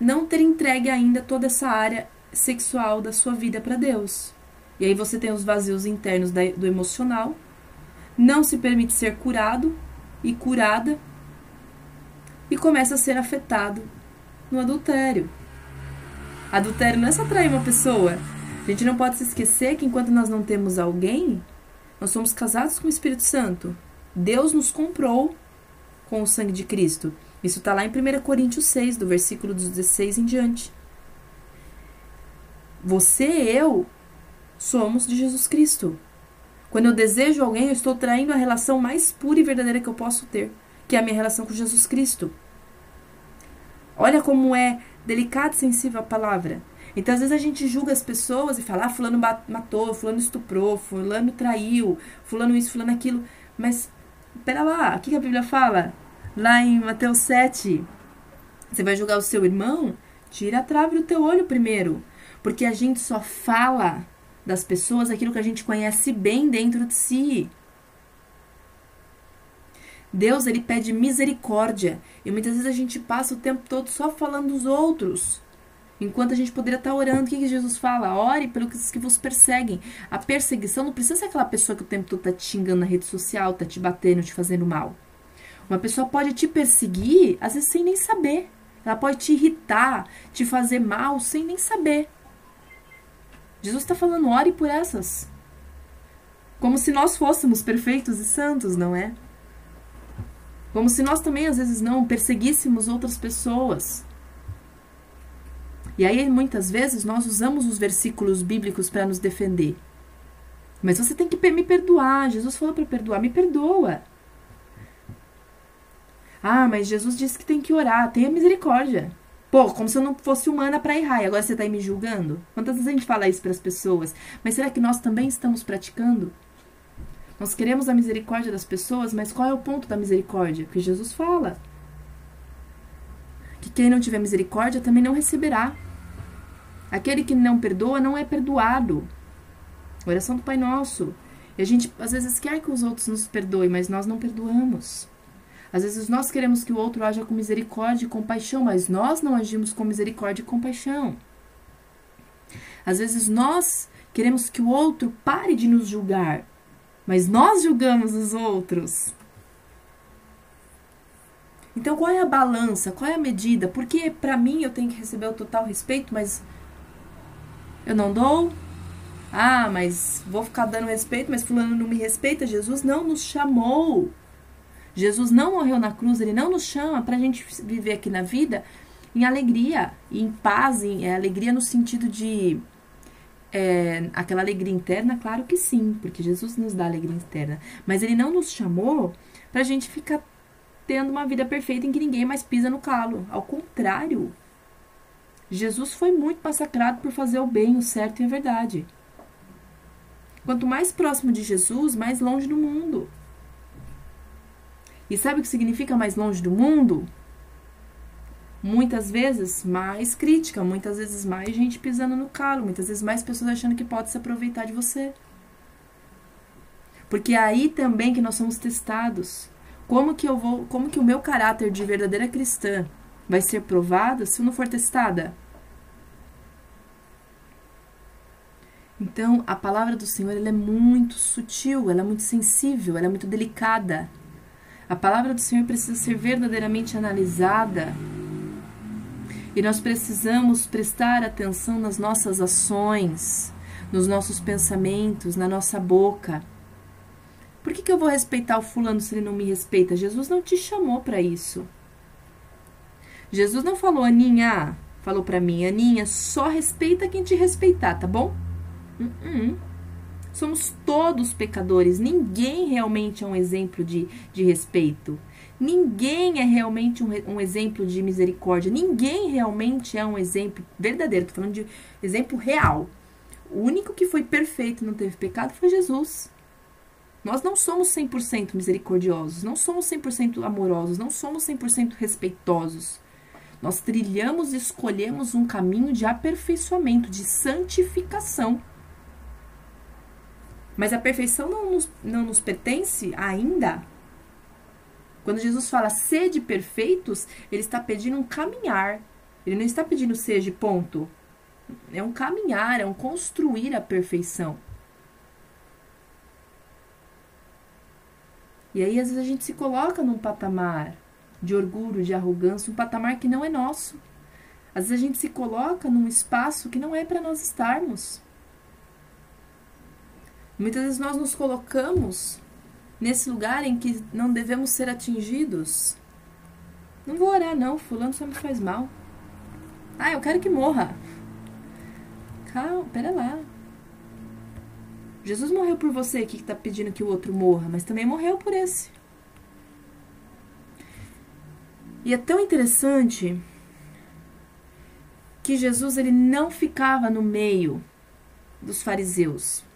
não ter entregue ainda toda essa área sexual da sua vida para Deus. E aí você tem os vazios internos do emocional, não se permite ser curado e curada e começa a ser afetado no adultério. Adultério não é só trair uma pessoa. A gente não pode se esquecer que enquanto nós não temos alguém, nós somos casados com o Espírito Santo. Deus nos comprou com o sangue de Cristo. Isso está lá em 1 Coríntios 6, do versículo 16 em diante. Você e eu somos de Jesus Cristo. Quando eu desejo alguém, eu estou traindo a relação mais pura e verdadeira que eu posso ter, que é a minha relação com Jesus Cristo. Olha como é delicada e sensível a palavra. Então, às vezes a gente julga as pessoas e fala, ah, fulano matou, fulano estuprou, fulano traiu, fulano isso, fulano aquilo. Mas, pera lá, o que a Bíblia fala? Lá em Mateus 7, você vai julgar o seu irmão? Tira a trave do teu olho primeiro. Porque a gente só fala das pessoas aquilo que a gente conhece bem dentro de si. Deus, ele pede misericórdia. E muitas vezes a gente passa o tempo todo só falando dos outros. Enquanto a gente poderia estar orando, o que, que Jesus fala? Ore pelos que vos perseguem. A perseguição não precisa ser aquela pessoa que o tempo todo está te xingando na rede social, está te batendo, te fazendo mal. Uma pessoa pode te perseguir, às vezes sem nem saber. Ela pode te irritar, te fazer mal sem nem saber. Jesus está falando, ore por essas. Como se nós fôssemos perfeitos e santos, não é? Como se nós também, às vezes, não perseguíssemos outras pessoas. E aí, muitas vezes, nós usamos os versículos bíblicos para nos defender. Mas você tem que me perdoar. Jesus falou para perdoar. Me perdoa. Ah, mas Jesus disse que tem que orar. Tenha misericórdia. Pô, como se eu não fosse humana para errar. E agora você está aí me julgando? Quantas vezes a gente fala isso para as pessoas? Mas será que nós também estamos praticando? Nós queremos a misericórdia das pessoas, mas qual é o ponto da misericórdia? Porque Jesus fala que quem não tiver misericórdia também não receberá. Aquele que não perdoa não é perdoado. Oração do Pai Nosso. E a gente às vezes quer que os outros nos perdoem, mas nós não perdoamos. Às vezes nós queremos que o outro haja com misericórdia e compaixão, mas nós não agimos com misericórdia e compaixão. Às vezes nós queremos que o outro pare de nos julgar, mas nós julgamos os outros. Então, qual é a balança? Qual é a medida? Porque para mim eu tenho que receber o total respeito, mas eu não dou? Ah, mas vou ficar dando respeito, mas fulano não me respeita. Jesus não nos chamou. Jesus não morreu na cruz, ele não nos chama para a gente viver aqui na vida em alegria, em paz, em é, alegria no sentido de é, aquela alegria interna, claro que sim, porque Jesus nos dá alegria interna. Mas ele não nos chamou para a gente ficar tendo uma vida perfeita em que ninguém mais pisa no calo. Ao contrário, Jesus foi muito massacrado por fazer o bem, o certo e a verdade. Quanto mais próximo de Jesus, mais longe do mundo. E sabe o que significa mais longe do mundo? muitas vezes mais crítica, muitas vezes mais gente pisando no calo, muitas vezes mais pessoas achando que pode se aproveitar de você. Porque é aí também que nós somos testados. Como que eu vou, como que o meu caráter de verdadeira cristã vai ser provado se eu não for testada? Então, a palavra do Senhor ela é muito sutil, ela é muito sensível, ela é muito delicada. A palavra do Senhor precisa ser verdadeiramente analisada e nós precisamos prestar atenção nas nossas ações, nos nossos pensamentos, na nossa boca. Por que, que eu vou respeitar o fulano se ele não me respeita? Jesus não te chamou para isso. Jesus não falou, Aninha, falou para mim, Aninha, só respeita quem te respeitar, tá bom? Uh -uh. Somos todos pecadores, ninguém realmente é um exemplo de, de respeito. Ninguém é realmente um, um, exemplo de misericórdia. Ninguém realmente é um exemplo verdadeiro. Estou falando de exemplo real. O único que foi perfeito e não teve pecado foi Jesus. Nós não somos 100% misericordiosos, não somos 100% amorosos, não somos 100% respeitosos. Nós trilhamos e escolhemos um caminho de aperfeiçoamento, de santificação. Mas a perfeição não nos, não nos pertence ainda Quando Jesus fala sede perfeitos, ele está pedindo um caminhar. Ele não está pedindo seja ponto. É um caminhar, é um construir a perfeição. E aí, às vezes, a gente se coloca num patamar de orgulho, de arrogância, um patamar que não é nosso. Às vezes, a gente se coloca num espaço que não é para nós estarmos. Muitas vezes, nós nos colocamos nesse lugar em que não devemos ser atingidos. Não vou orar, não. Fulano só me faz mal. Ah, eu quero que morra. Calma, pera lá. Jesus morreu por você que está pedindo que o outro morra, mas também morreu por esse. E é tão interessante que Jesus ele não ficava no meio dos fariseus.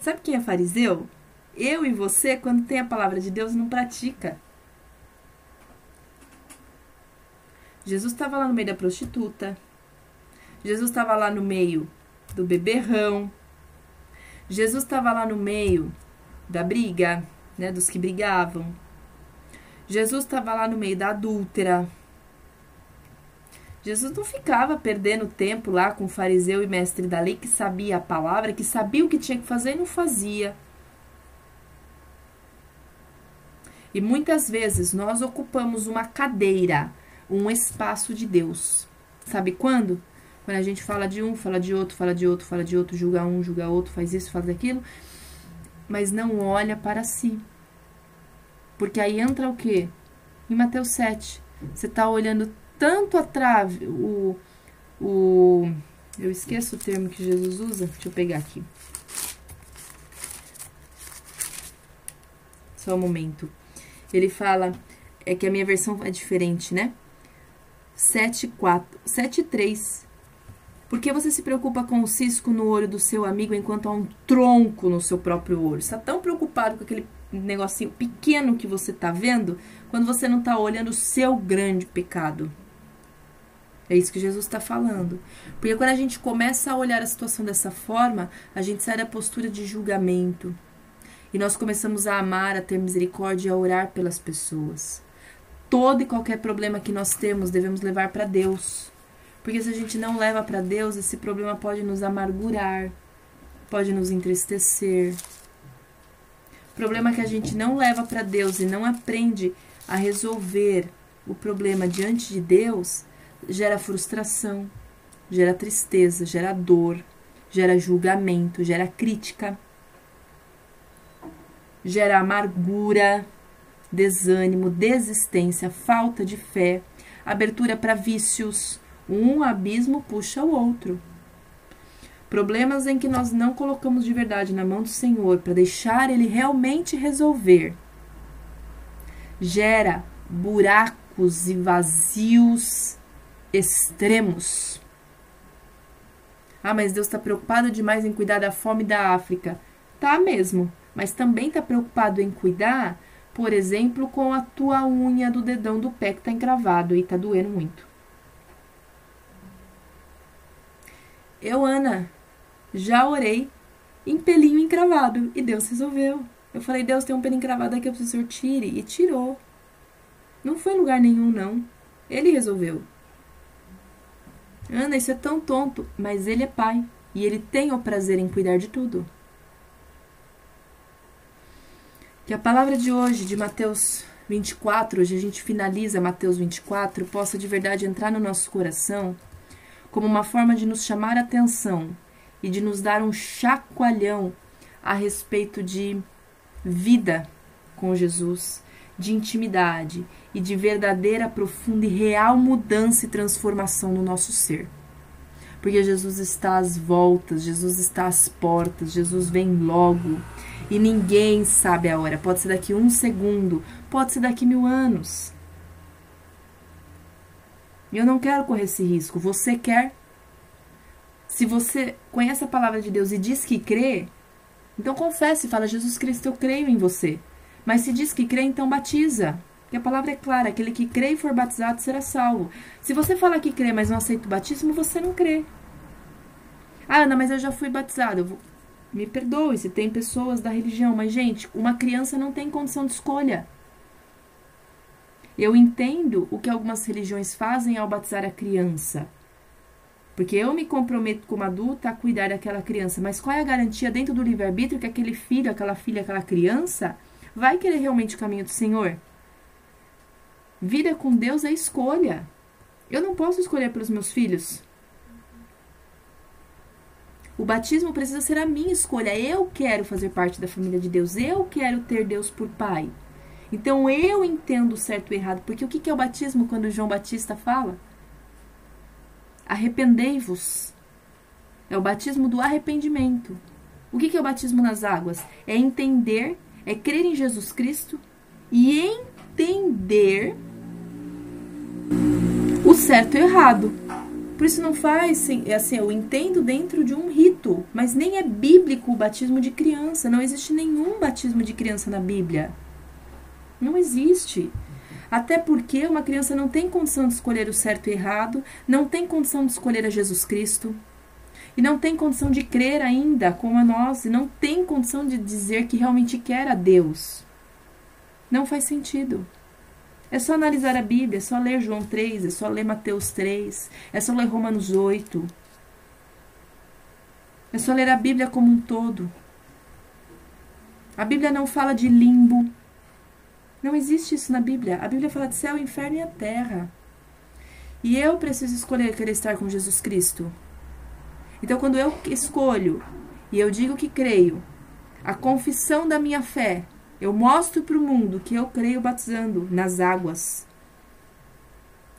Sabe quem é fariseu? Eu e você, quando tem a palavra de Deus, não pratica. Jesus estava lá no meio da prostituta. Jesus estava lá no meio do beberrão. Jesus estava lá no meio da briga, né, dos que brigavam. Jesus estava lá no meio da adúltera. Jesus não ficava perdendo tempo lá com o fariseu e mestre da lei que sabia a palavra, que sabia o que tinha que fazer e não fazia. E muitas vezes nós ocupamos uma cadeira, um espaço de Deus. Sabe quando? Quando a gente fala de um, fala de outro, fala de outro, fala de outro, julga um, julga outro, faz isso, faz aquilo, mas não olha para si. Porque aí entra o quê? Em Mateus 7. Você está olhando tanto a trave, o, o. Eu esqueço o termo que Jesus usa. Deixa eu pegar aqui. Só um momento. Ele fala, é que a minha versão é diferente, né? 7, 4, 7, 3. Por que você se preocupa com o cisco no olho do seu amigo enquanto há um tronco no seu próprio olho? Está tão preocupado com aquele negocinho pequeno que você está vendo, quando você não está olhando o seu grande pecado. É isso que Jesus está falando. Porque quando a gente começa a olhar a situação dessa forma, a gente sai da postura de julgamento, e nós começamos a amar, a ter misericórdia e a orar pelas pessoas. Todo e qualquer problema que nós temos devemos levar para Deus. Porque se a gente não leva para Deus, esse problema pode nos amargurar, pode nos entristecer. O problema que a gente não leva para Deus e não aprende a resolver o problema diante de Deus gera frustração, gera tristeza, gera dor, gera julgamento, gera crítica gera amargura, desânimo, desistência, falta de fé, abertura para vícios. Um abismo puxa o outro. Problemas em que nós não colocamos de verdade na mão do Senhor para deixar Ele realmente resolver, gera buracos e vazios extremos. Ah, mas Deus está preocupado demais em cuidar da fome da África. Tá mesmo mas também está preocupado em cuidar, por exemplo, com a tua unha do dedão do pé que está encravado e está doendo muito. Eu, Ana, já orei em pelinho encravado e Deus resolveu. Eu falei, Deus, tem um pelo encravado aqui, eu preciso que o senhor tire. E tirou. Não foi em lugar nenhum, não. Ele resolveu. Ana, isso é tão tonto, mas ele é pai e ele tem o prazer em cuidar de tudo. Que a palavra de hoje, de Mateus 24, hoje a gente finaliza Mateus 24, possa de verdade entrar no nosso coração como uma forma de nos chamar a atenção e de nos dar um chacoalhão a respeito de vida com Jesus, de intimidade e de verdadeira, profunda e real mudança e transformação no nosso ser. Porque Jesus está às voltas, Jesus está às portas, Jesus vem logo e ninguém sabe a hora. Pode ser daqui um segundo, pode ser daqui mil anos. E eu não quero correr esse risco. Você quer? Se você conhece a palavra de Deus e diz que crê, então confesse e fala: Jesus Cristo, eu creio em você. Mas se diz que crê, então batiza. Porque a palavra é clara: aquele que crê e for batizado será salvo. Se você falar que crê, mas não aceita o batismo, você não crê. Ah, Ana, mas eu já fui batizado. Vou... Me perdoe se tem pessoas da religião, mas, gente, uma criança não tem condição de escolha. Eu entendo o que algumas religiões fazem ao batizar a criança. Porque eu me comprometo como adulta a cuidar daquela criança. Mas qual é a garantia dentro do livre-arbítrio que aquele filho, aquela filha, aquela criança vai querer realmente o caminho do Senhor? Vida com Deus é escolha. Eu não posso escolher pelos meus filhos. O batismo precisa ser a minha escolha. Eu quero fazer parte da família de Deus. Eu quero ter Deus por pai. Então eu entendo certo e errado. Porque o que é o batismo quando João Batista fala? Arrependei-vos. É o batismo do arrependimento. O que é o batismo nas águas? É entender, é crer em Jesus Cristo e entender o certo e o errado. Por isso não faz, assim, eu entendo dentro de um rito, mas nem é bíblico o batismo de criança. Não existe nenhum batismo de criança na Bíblia. Não existe. Até porque uma criança não tem condição de escolher o certo e errado, não tem condição de escolher a Jesus Cristo, e não tem condição de crer ainda como a nós, e não tem condição de dizer que realmente quer a Deus. Não faz sentido. É só analisar a Bíblia, é só ler João 3, é só ler Mateus 3, é só ler Romanos 8. É só ler a Bíblia como um todo. A Bíblia não fala de limbo. Não existe isso na Bíblia. A Bíblia fala de céu, inferno e a terra. E eu preciso escolher querer estar com Jesus Cristo. Então, quando eu escolho e eu digo que creio, a confissão da minha fé eu mostro para o mundo que eu creio batizando nas águas.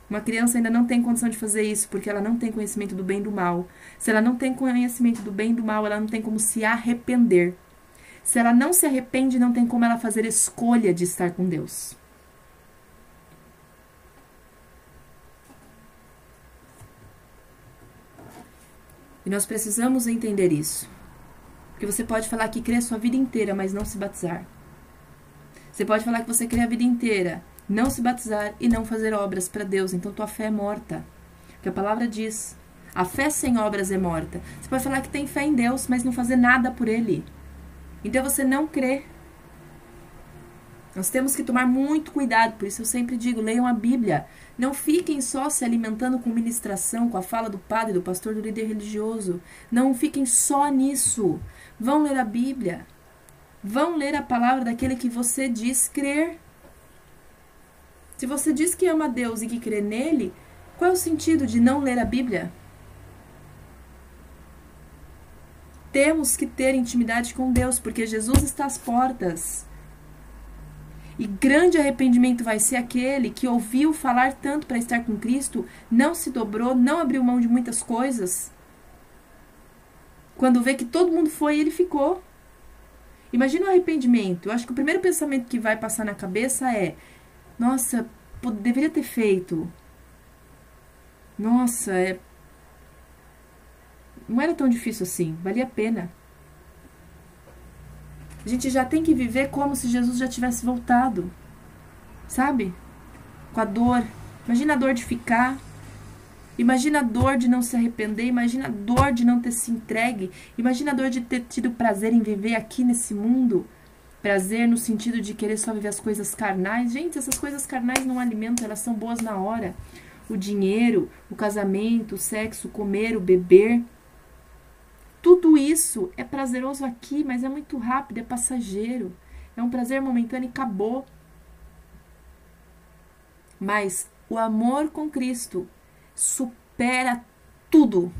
Uma criança ainda não tem condição de fazer isso porque ela não tem conhecimento do bem e do mal. Se ela não tem conhecimento do bem e do mal, ela não tem como se arrepender. Se ela não se arrepende, não tem como ela fazer escolha de estar com Deus. Nós precisamos entender isso. Porque você pode falar que crê a sua vida inteira, mas não se batizar. Você pode falar que você crê a vida inteira, não se batizar e não fazer obras para Deus. Então tua fé é morta. Que a palavra diz. A fé sem obras é morta. Você pode falar que tem fé em Deus, mas não fazer nada por Ele. Então você não crê. Nós temos que tomar muito cuidado, por isso eu sempre digo: leiam a Bíblia. Não fiquem só se alimentando com ministração, com a fala do padre, do pastor, do líder religioso. Não fiquem só nisso. Vão ler a Bíblia. Vão ler a palavra daquele que você diz crer. Se você diz que ama Deus e que crê nele, qual é o sentido de não ler a Bíblia? Temos que ter intimidade com Deus, porque Jesus está às portas. E grande arrependimento vai ser aquele que ouviu falar tanto para estar com Cristo, não se dobrou, não abriu mão de muitas coisas. Quando vê que todo mundo foi, ele ficou. Imagina o arrependimento. Eu acho que o primeiro pensamento que vai passar na cabeça é: nossa, deveria ter feito. Nossa, é... não era tão difícil assim, valia a pena. A gente já tem que viver como se Jesus já tivesse voltado, sabe? Com a dor. Imagina a dor de ficar Imagina a dor de não se arrepender, imagina a dor de não ter se entregue, imagina a dor de ter tido prazer em viver aqui nesse mundo. Prazer no sentido de querer só viver as coisas carnais. Gente, essas coisas carnais não alimentam, elas são boas na hora. O dinheiro, o casamento, o sexo, o comer, o beber. Tudo isso é prazeroso aqui, mas é muito rápido, é passageiro. É um prazer momentâneo e acabou. Mas o amor com Cristo supera tudo.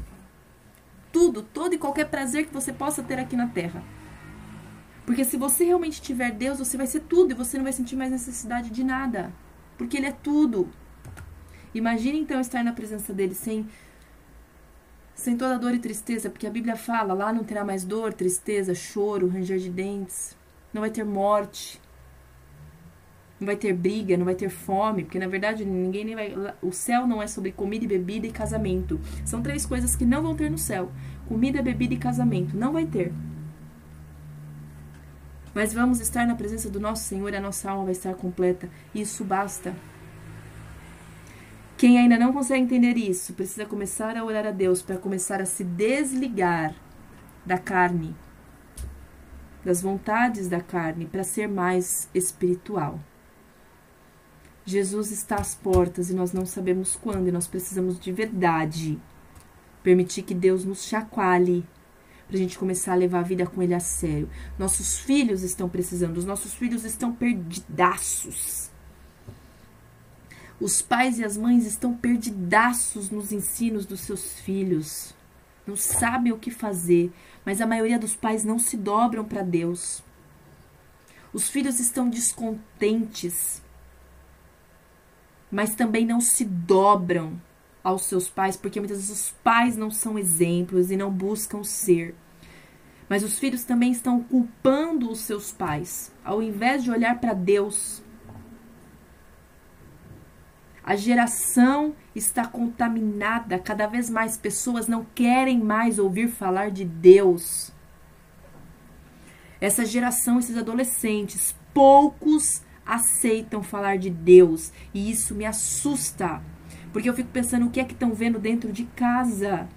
Tudo, todo e qualquer prazer que você possa ter aqui na Terra. Porque se você realmente tiver Deus, você vai ser tudo e você não vai sentir mais necessidade de nada. Porque Ele é tudo. Imagine então estar na presença dele sem sem toda dor e tristeza, porque a Bíblia fala, lá não terá mais dor, tristeza, choro, ranger de dentes, não vai ter morte, não vai ter briga, não vai ter fome, porque na verdade ninguém nem vai. O céu não é sobre comida e bebida e casamento. São três coisas que não vão ter no céu: comida, bebida e casamento. Não vai ter. Mas vamos estar na presença do nosso Senhor e a nossa alma vai estar completa. Isso basta. Quem ainda não consegue entender isso, precisa começar a orar a Deus para começar a se desligar da carne, das vontades da carne, para ser mais espiritual. Jesus está às portas e nós não sabemos quando, e nós precisamos de verdade permitir que Deus nos chacoalhe para a gente começar a levar a vida com Ele a sério. Nossos filhos estão precisando, os nossos filhos estão perdidaços. Os pais e as mães estão perdidaços nos ensinos dos seus filhos. Não sabem o que fazer, mas a maioria dos pais não se dobram para Deus. Os filhos estão descontentes, mas também não se dobram aos seus pais, porque muitas vezes os pais não são exemplos e não buscam ser. Mas os filhos também estão culpando os seus pais, ao invés de olhar para Deus. A geração está contaminada, cada vez mais pessoas não querem mais ouvir falar de Deus. Essa geração, esses adolescentes, poucos aceitam falar de Deus, e isso me assusta, porque eu fico pensando o que é que estão vendo dentro de casa.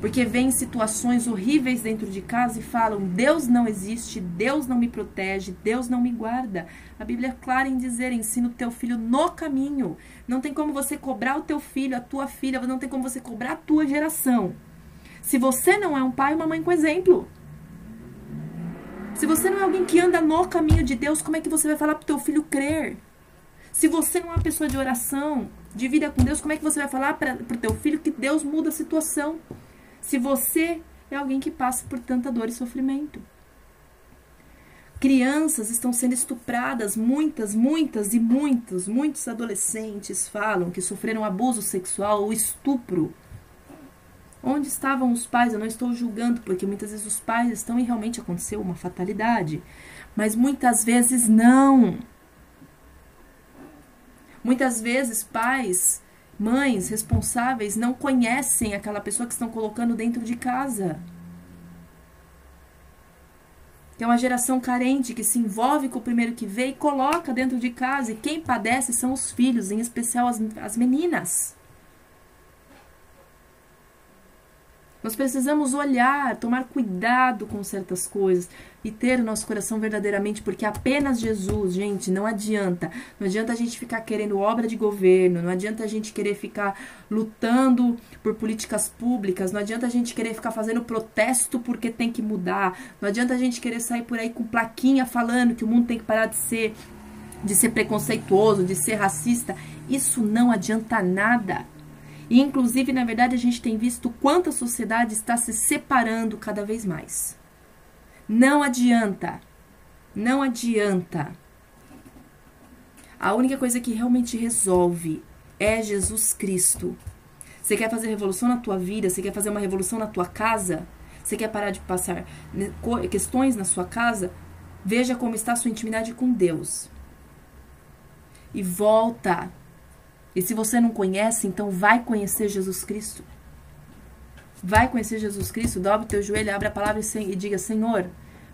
Porque vem situações horríveis dentro de casa e falam: Deus não existe, Deus não me protege, Deus não me guarda. A Bíblia é clara em dizer: ensina o teu filho no caminho. Não tem como você cobrar o teu filho, a tua filha, não tem como você cobrar a tua geração. Se você não é um pai, uma mãe com exemplo. Se você não é alguém que anda no caminho de Deus, como é que você vai falar para o teu filho crer? Se você não é uma pessoa de oração, de vida com Deus, como é que você vai falar para o teu filho que Deus muda a situação? Se você é alguém que passa por tanta dor e sofrimento. Crianças estão sendo estupradas, muitas, muitas e muitos, muitos adolescentes falam que sofreram abuso sexual ou estupro. Onde estavam os pais? Eu não estou julgando, porque muitas vezes os pais estão e realmente aconteceu uma fatalidade. Mas muitas vezes não. Muitas vezes pais Mães responsáveis não conhecem aquela pessoa que estão colocando dentro de casa. Que é uma geração carente que se envolve com o primeiro que vê e coloca dentro de casa. E quem padece são os filhos, em especial as, as meninas. Nós precisamos olhar, tomar cuidado com certas coisas e ter o nosso coração verdadeiramente, porque apenas Jesus, gente, não adianta. Não adianta a gente ficar querendo obra de governo, não adianta a gente querer ficar lutando por políticas públicas, não adianta a gente querer ficar fazendo protesto porque tem que mudar, não adianta a gente querer sair por aí com plaquinha falando que o mundo tem que parar de ser de ser preconceituoso, de ser racista. Isso não adianta nada. E, inclusive, na verdade, a gente tem visto quanto a sociedade está se separando cada vez mais. Não adianta. Não adianta. A única coisa que realmente resolve é Jesus Cristo. Você quer fazer revolução na tua vida? Você quer fazer uma revolução na tua casa? Você quer parar de passar questões na sua casa? Veja como está a sua intimidade com Deus. E volta e se você não conhece, então vai conhecer Jesus Cristo. Vai conhecer Jesus Cristo, dobre teu joelho, abre a palavra e diga: Senhor,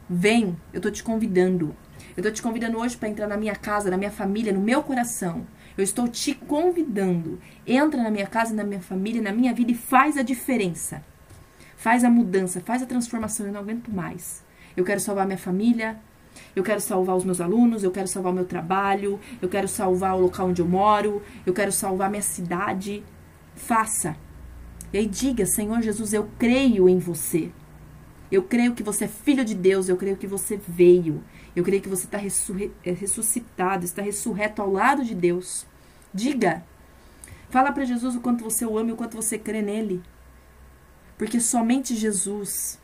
vem, eu estou te convidando. Eu estou te convidando hoje para entrar na minha casa, na minha família, no meu coração. Eu estou te convidando. Entra na minha casa, na minha família, na minha vida e faz a diferença. Faz a mudança, faz a transformação. Eu não aguento mais. Eu quero salvar minha família, eu quero salvar os meus alunos, eu quero salvar o meu trabalho, eu quero salvar o local onde eu moro, eu quero salvar minha cidade. Faça. E aí diga, Senhor Jesus, eu creio em você. Eu creio que você é filho de Deus, eu creio que você veio. Eu creio que você está é, ressuscitado, está ressurreto ao lado de Deus. Diga. Fala para Jesus o quanto você o ama e o quanto você crê nele. Porque somente Jesus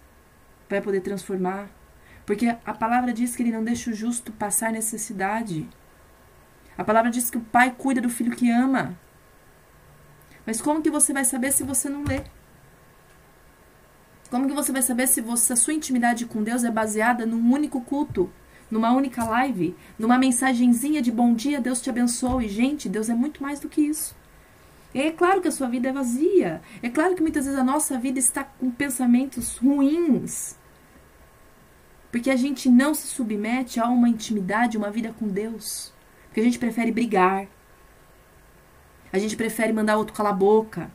vai poder transformar porque a palavra diz que ele não deixa o justo passar necessidade. A palavra diz que o pai cuida do filho que ama. Mas como que você vai saber se você não lê? Como que você vai saber se você, a sua intimidade com Deus é baseada num único culto, numa única live, numa mensagenzinha de bom dia, Deus te abençoe? Gente, Deus é muito mais do que isso. É claro que a sua vida é vazia. É claro que muitas vezes a nossa vida está com pensamentos ruins. Porque a gente não se submete a uma intimidade, uma vida com Deus. Porque a gente prefere brigar. A gente prefere mandar outro calar a boca.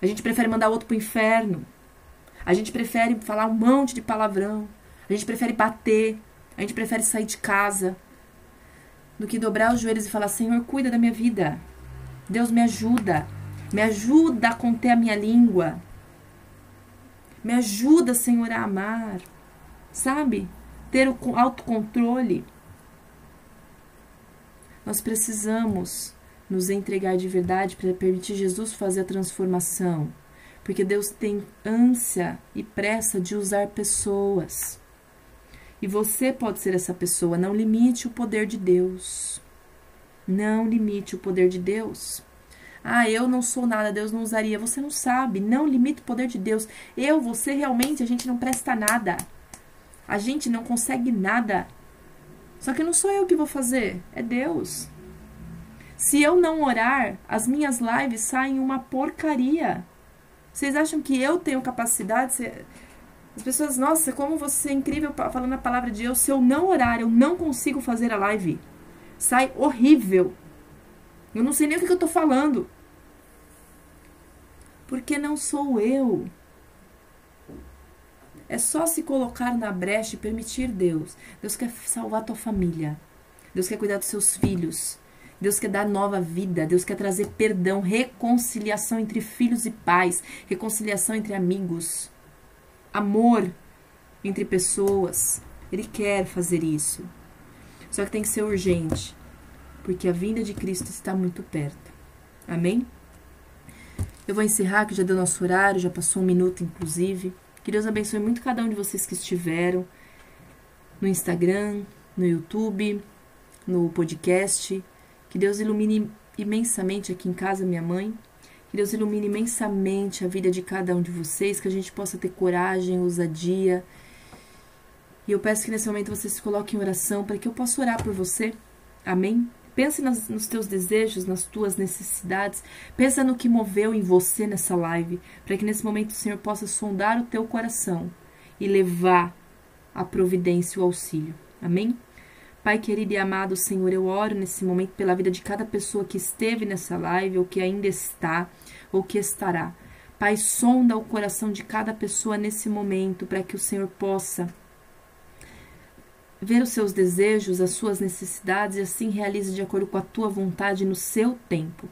A gente prefere mandar outro pro inferno. A gente prefere falar um monte de palavrão. A gente prefere bater. A gente prefere sair de casa. do que dobrar os joelhos e falar: Senhor, cuida da minha vida. Deus me ajuda. Me ajuda a conter a minha língua. Me ajuda, Senhor, a amar. Sabe? Ter o autocontrole. Nós precisamos nos entregar de verdade para permitir Jesus fazer a transformação. Porque Deus tem ânsia e pressa de usar pessoas. E você pode ser essa pessoa. Não limite o poder de Deus. Não limite o poder de Deus. Ah, eu não sou nada, Deus não usaria. Você não sabe. Não limite o poder de Deus. Eu, você, realmente, a gente não presta nada. A gente não consegue nada. Só que não sou eu que vou fazer, é Deus. Se eu não orar, as minhas lives saem uma porcaria. Vocês acham que eu tenho capacidade? As pessoas, nossa, como você é incrível falando a palavra de Deus. Se eu não orar, eu não consigo fazer a live. Sai horrível. Eu não sei nem o que eu tô falando. Porque não sou eu. É só se colocar na brecha e permitir Deus. Deus quer salvar tua família. Deus quer cuidar dos seus filhos. Deus quer dar nova vida. Deus quer trazer perdão, reconciliação entre filhos e pais, reconciliação entre amigos, amor entre pessoas. Ele quer fazer isso. Só que tem que ser urgente, porque a vinda de Cristo está muito perto. Amém? Eu vou encerrar, que já deu nosso horário, já passou um minuto, inclusive. Que Deus abençoe muito cada um de vocês que estiveram no Instagram, no YouTube, no podcast. Que Deus ilumine imensamente aqui em casa, minha mãe. Que Deus ilumine imensamente a vida de cada um de vocês, que a gente possa ter coragem, ousadia. E eu peço que nesse momento você se coloque em oração para que eu possa orar por você. Amém? Pense nas, nos teus desejos, nas tuas necessidades. Pensa no que moveu em você nessa live, para que nesse momento o Senhor possa sondar o teu coração e levar a providência e o auxílio. Amém? Pai querido e amado Senhor, eu oro nesse momento pela vida de cada pessoa que esteve nessa live, ou que ainda está, ou que estará. Pai, sonda o coração de cada pessoa nesse momento, para que o Senhor possa ver os seus desejos, as suas necessidades e assim realize de acordo com a tua vontade no seu tempo.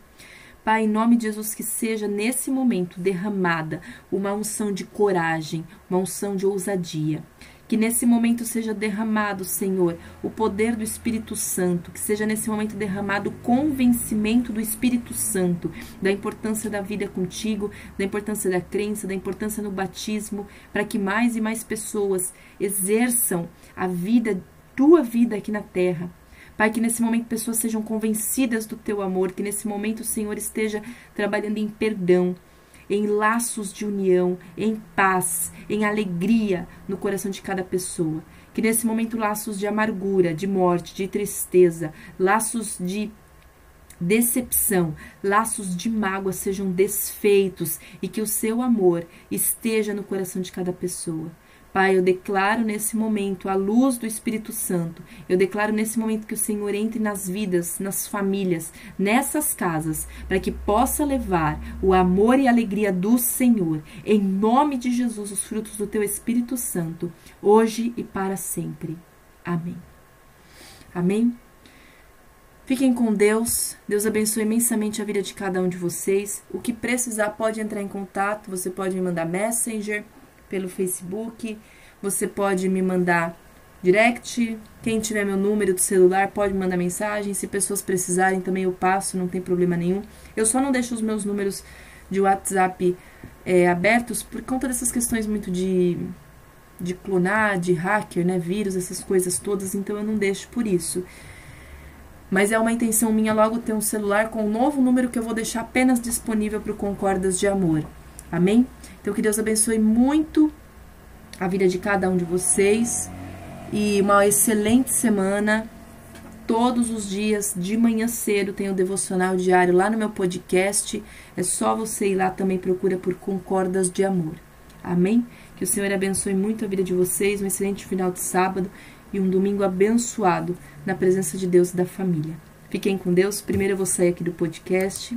Pai, em nome de Jesus, que seja nesse momento derramada uma unção de coragem, uma unção de ousadia. Que nesse momento seja derramado, Senhor, o poder do Espírito Santo, que seja nesse momento derramado o convencimento do Espírito Santo da importância da vida contigo, da importância da crença, da importância no batismo, para que mais e mais pessoas exerçam a vida, tua vida aqui na terra. Pai, que nesse momento pessoas sejam convencidas do teu amor, que nesse momento o Senhor esteja trabalhando em perdão, em laços de união, em paz, em alegria no coração de cada pessoa. Que nesse momento laços de amargura, de morte, de tristeza, laços de decepção, laços de mágoa sejam desfeitos e que o seu amor esteja no coração de cada pessoa. Pai, eu declaro nesse momento a luz do Espírito Santo. Eu declaro nesse momento que o Senhor entre nas vidas, nas famílias, nessas casas, para que possa levar o amor e a alegria do Senhor. Em nome de Jesus, os frutos do teu Espírito Santo, hoje e para sempre. Amém. Amém. Fiquem com Deus. Deus abençoe imensamente a vida de cada um de vocês. O que precisar pode entrar em contato. Você pode me mandar messenger pelo Facebook. Você pode me mandar direct. Quem tiver meu número do celular pode mandar mensagem. Se pessoas precisarem também eu passo, não tem problema nenhum. Eu só não deixo os meus números de WhatsApp é, abertos por conta dessas questões muito de, de clonar, de hacker, né, vírus, essas coisas todas, então eu não deixo por isso. Mas é uma intenção minha logo ter um celular com um novo número que eu vou deixar apenas disponível para o Concordas de Amor. Amém? Então, que Deus abençoe muito a vida de cada um de vocês e uma excelente semana. Todos os dias, de manhã cedo, tem o devocional diário lá no meu podcast. É só você ir lá também, procura por Concordas de Amor. Amém? Que o Senhor abençoe muito a vida de vocês, um excelente final de sábado e um domingo abençoado na presença de Deus e da família. Fiquem com Deus. Primeiro eu vou sair aqui do podcast